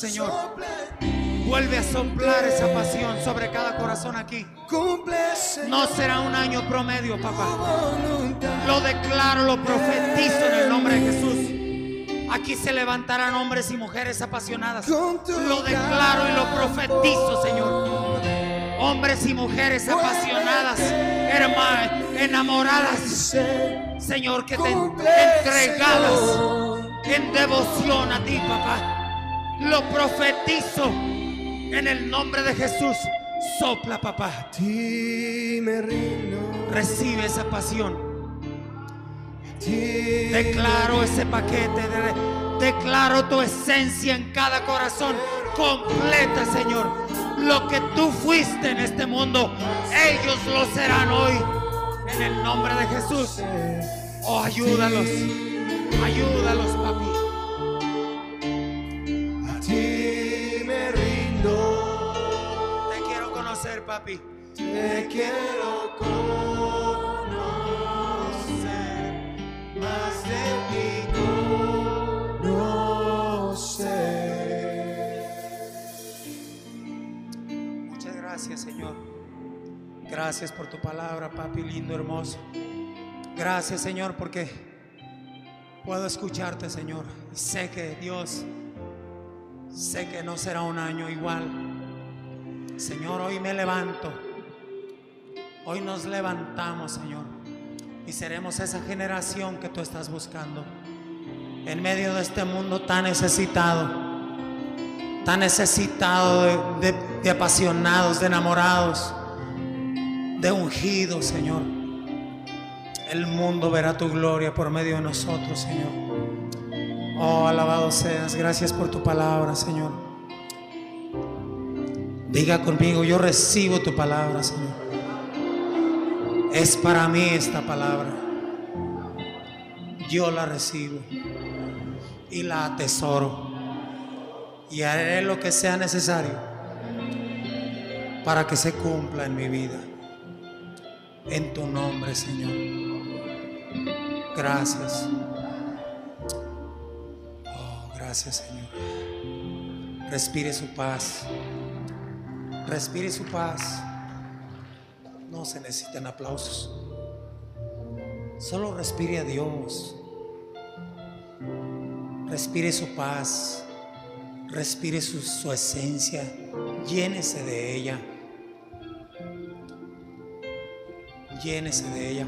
[SPEAKER 3] Señor.
[SPEAKER 2] Vuelve a soplar esa pasión sobre cada corazón aquí. No será un año promedio, papá. Lo declaro, lo profetizo en el nombre de Jesús. Aquí se levantarán hombres y mujeres apasionadas. Lo declaro y lo profetizo, Señor. Hombres y mujeres apasionadas, hermanas, enamoradas, Señor, que te entregadas en devoción a ti, papá. Lo profetizo en el nombre de Jesús. Sopla, papá. Recibe esa pasión. Declaro ese paquete. de- declaro tu esencia en cada corazón. Completa, Señor. Lo que tú fuiste en este mundo, ellos lo serán hoy. En el nombre de Jesús. Oh, ayúdalos. Ayúdalos, papi.
[SPEAKER 3] Ti me rindo.
[SPEAKER 2] Te quiero conocer, papi.
[SPEAKER 3] Te quiero conocer más de ti conocer.
[SPEAKER 2] Muchas gracias, Señor. Gracias por tu palabra, papi lindo, hermoso. Gracias, Señor, porque puedo escucharte, Señor. Y sé que Dios, sé que no será un año igual. Señor, hoy me levanto. Hoy nos levantamos, Señor. Y seremos esa generación que tú estás buscando. En medio de este mundo tan necesitado tan necesitado de, apasionados, de enamorados, de ungidos, Señor. El mundo verá tu gloria por medio de nosotros, Señor. Oh, alabado seas. Gracias por tu palabra, Señor. Diga conmigo, yo recibo tu palabra, Señor. Es para mí esta palabra. Yo la recibo y la atesoro. Y haré lo que sea necesario para que se cumpla en mi vida. En tu nombre, Señor. Gracias. Gracias, Señor. Respire su paz. Respire su paz. No se necesitan aplausos. Solo respire a Dios. Respire su paz. Respire su, su esencia. Llénese de ella. Llénese de ella.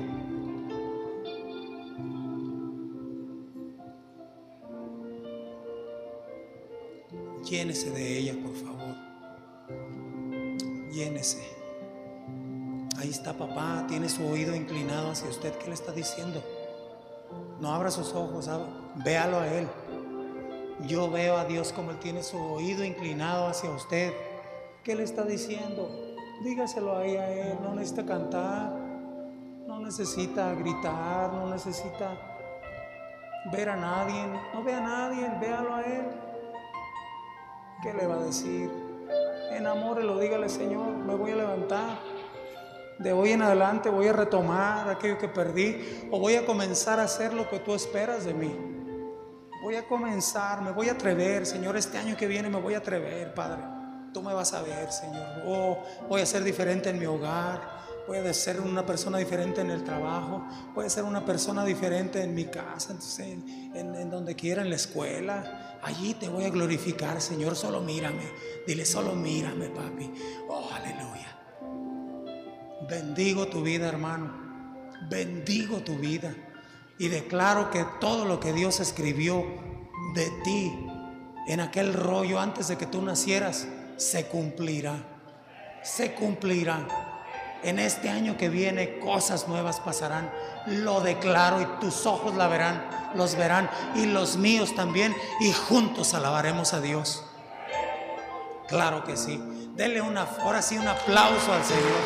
[SPEAKER 2] Llénese de ella, por favor. Llénese. Ahí está papá, tiene su oído inclinado hacia usted. ¿Qué le está diciendo? No abra sus ojos, ab- véalo a él. Yo veo a Dios como él tiene su oído inclinado hacia usted. ¿Qué le está diciendo? Dígaselo ahí a él. No necesita cantar, no necesita gritar, no necesita ver a nadie. No ve a nadie, véalo a él. ¿Qué le va a decir? Enamórelo, dígale, Señor, me voy a levantar. De hoy en adelante voy a retomar aquello que perdí o voy a comenzar a hacer lo que tú esperas de mí. Voy a comenzar, me voy a atrever, Señor, este año que viene me voy a atrever, Padre. Tú me vas a ver, Señor. Oh, voy a ser diferente en mi hogar. A ser una persona diferente en el trabajo. A ser una persona diferente en mi casa, en- en donde quiera, en la escuela. Allí te voy a glorificar, Señor. Solo mírame. Dile, solo mírame, papi. Oh, aleluya. Bendigo tu vida, hermano. Bendigo tu vida. Y declaro que todo lo que Dios escribió de ti en aquel rollo antes de que tú nacieras se cumplirá. Se cumplirá. En este año que viene cosas nuevas pasarán. Lo declaro y tus ojos la verán, los verán y los míos también y juntos alabaremos a Dios. Claro que sí. Dele una, ahora sí un aplauso al Señor.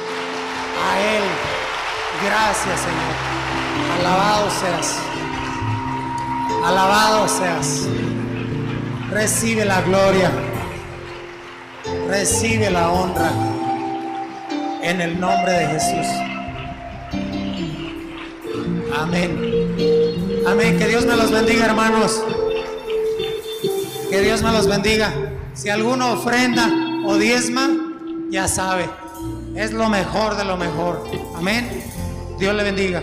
[SPEAKER 2] A Él. Gracias, Señor. Alabado seas. Alabado seas. Recibe la gloria. Recibe la honra. En el nombre de Jesús. Amén. Amén. Que Dios me los bendiga, hermanos. Que Dios me los bendiga. Si alguno ofrenda o diezma, ya sabe, es lo mejor de lo mejor. Amén. Dios le bendiga.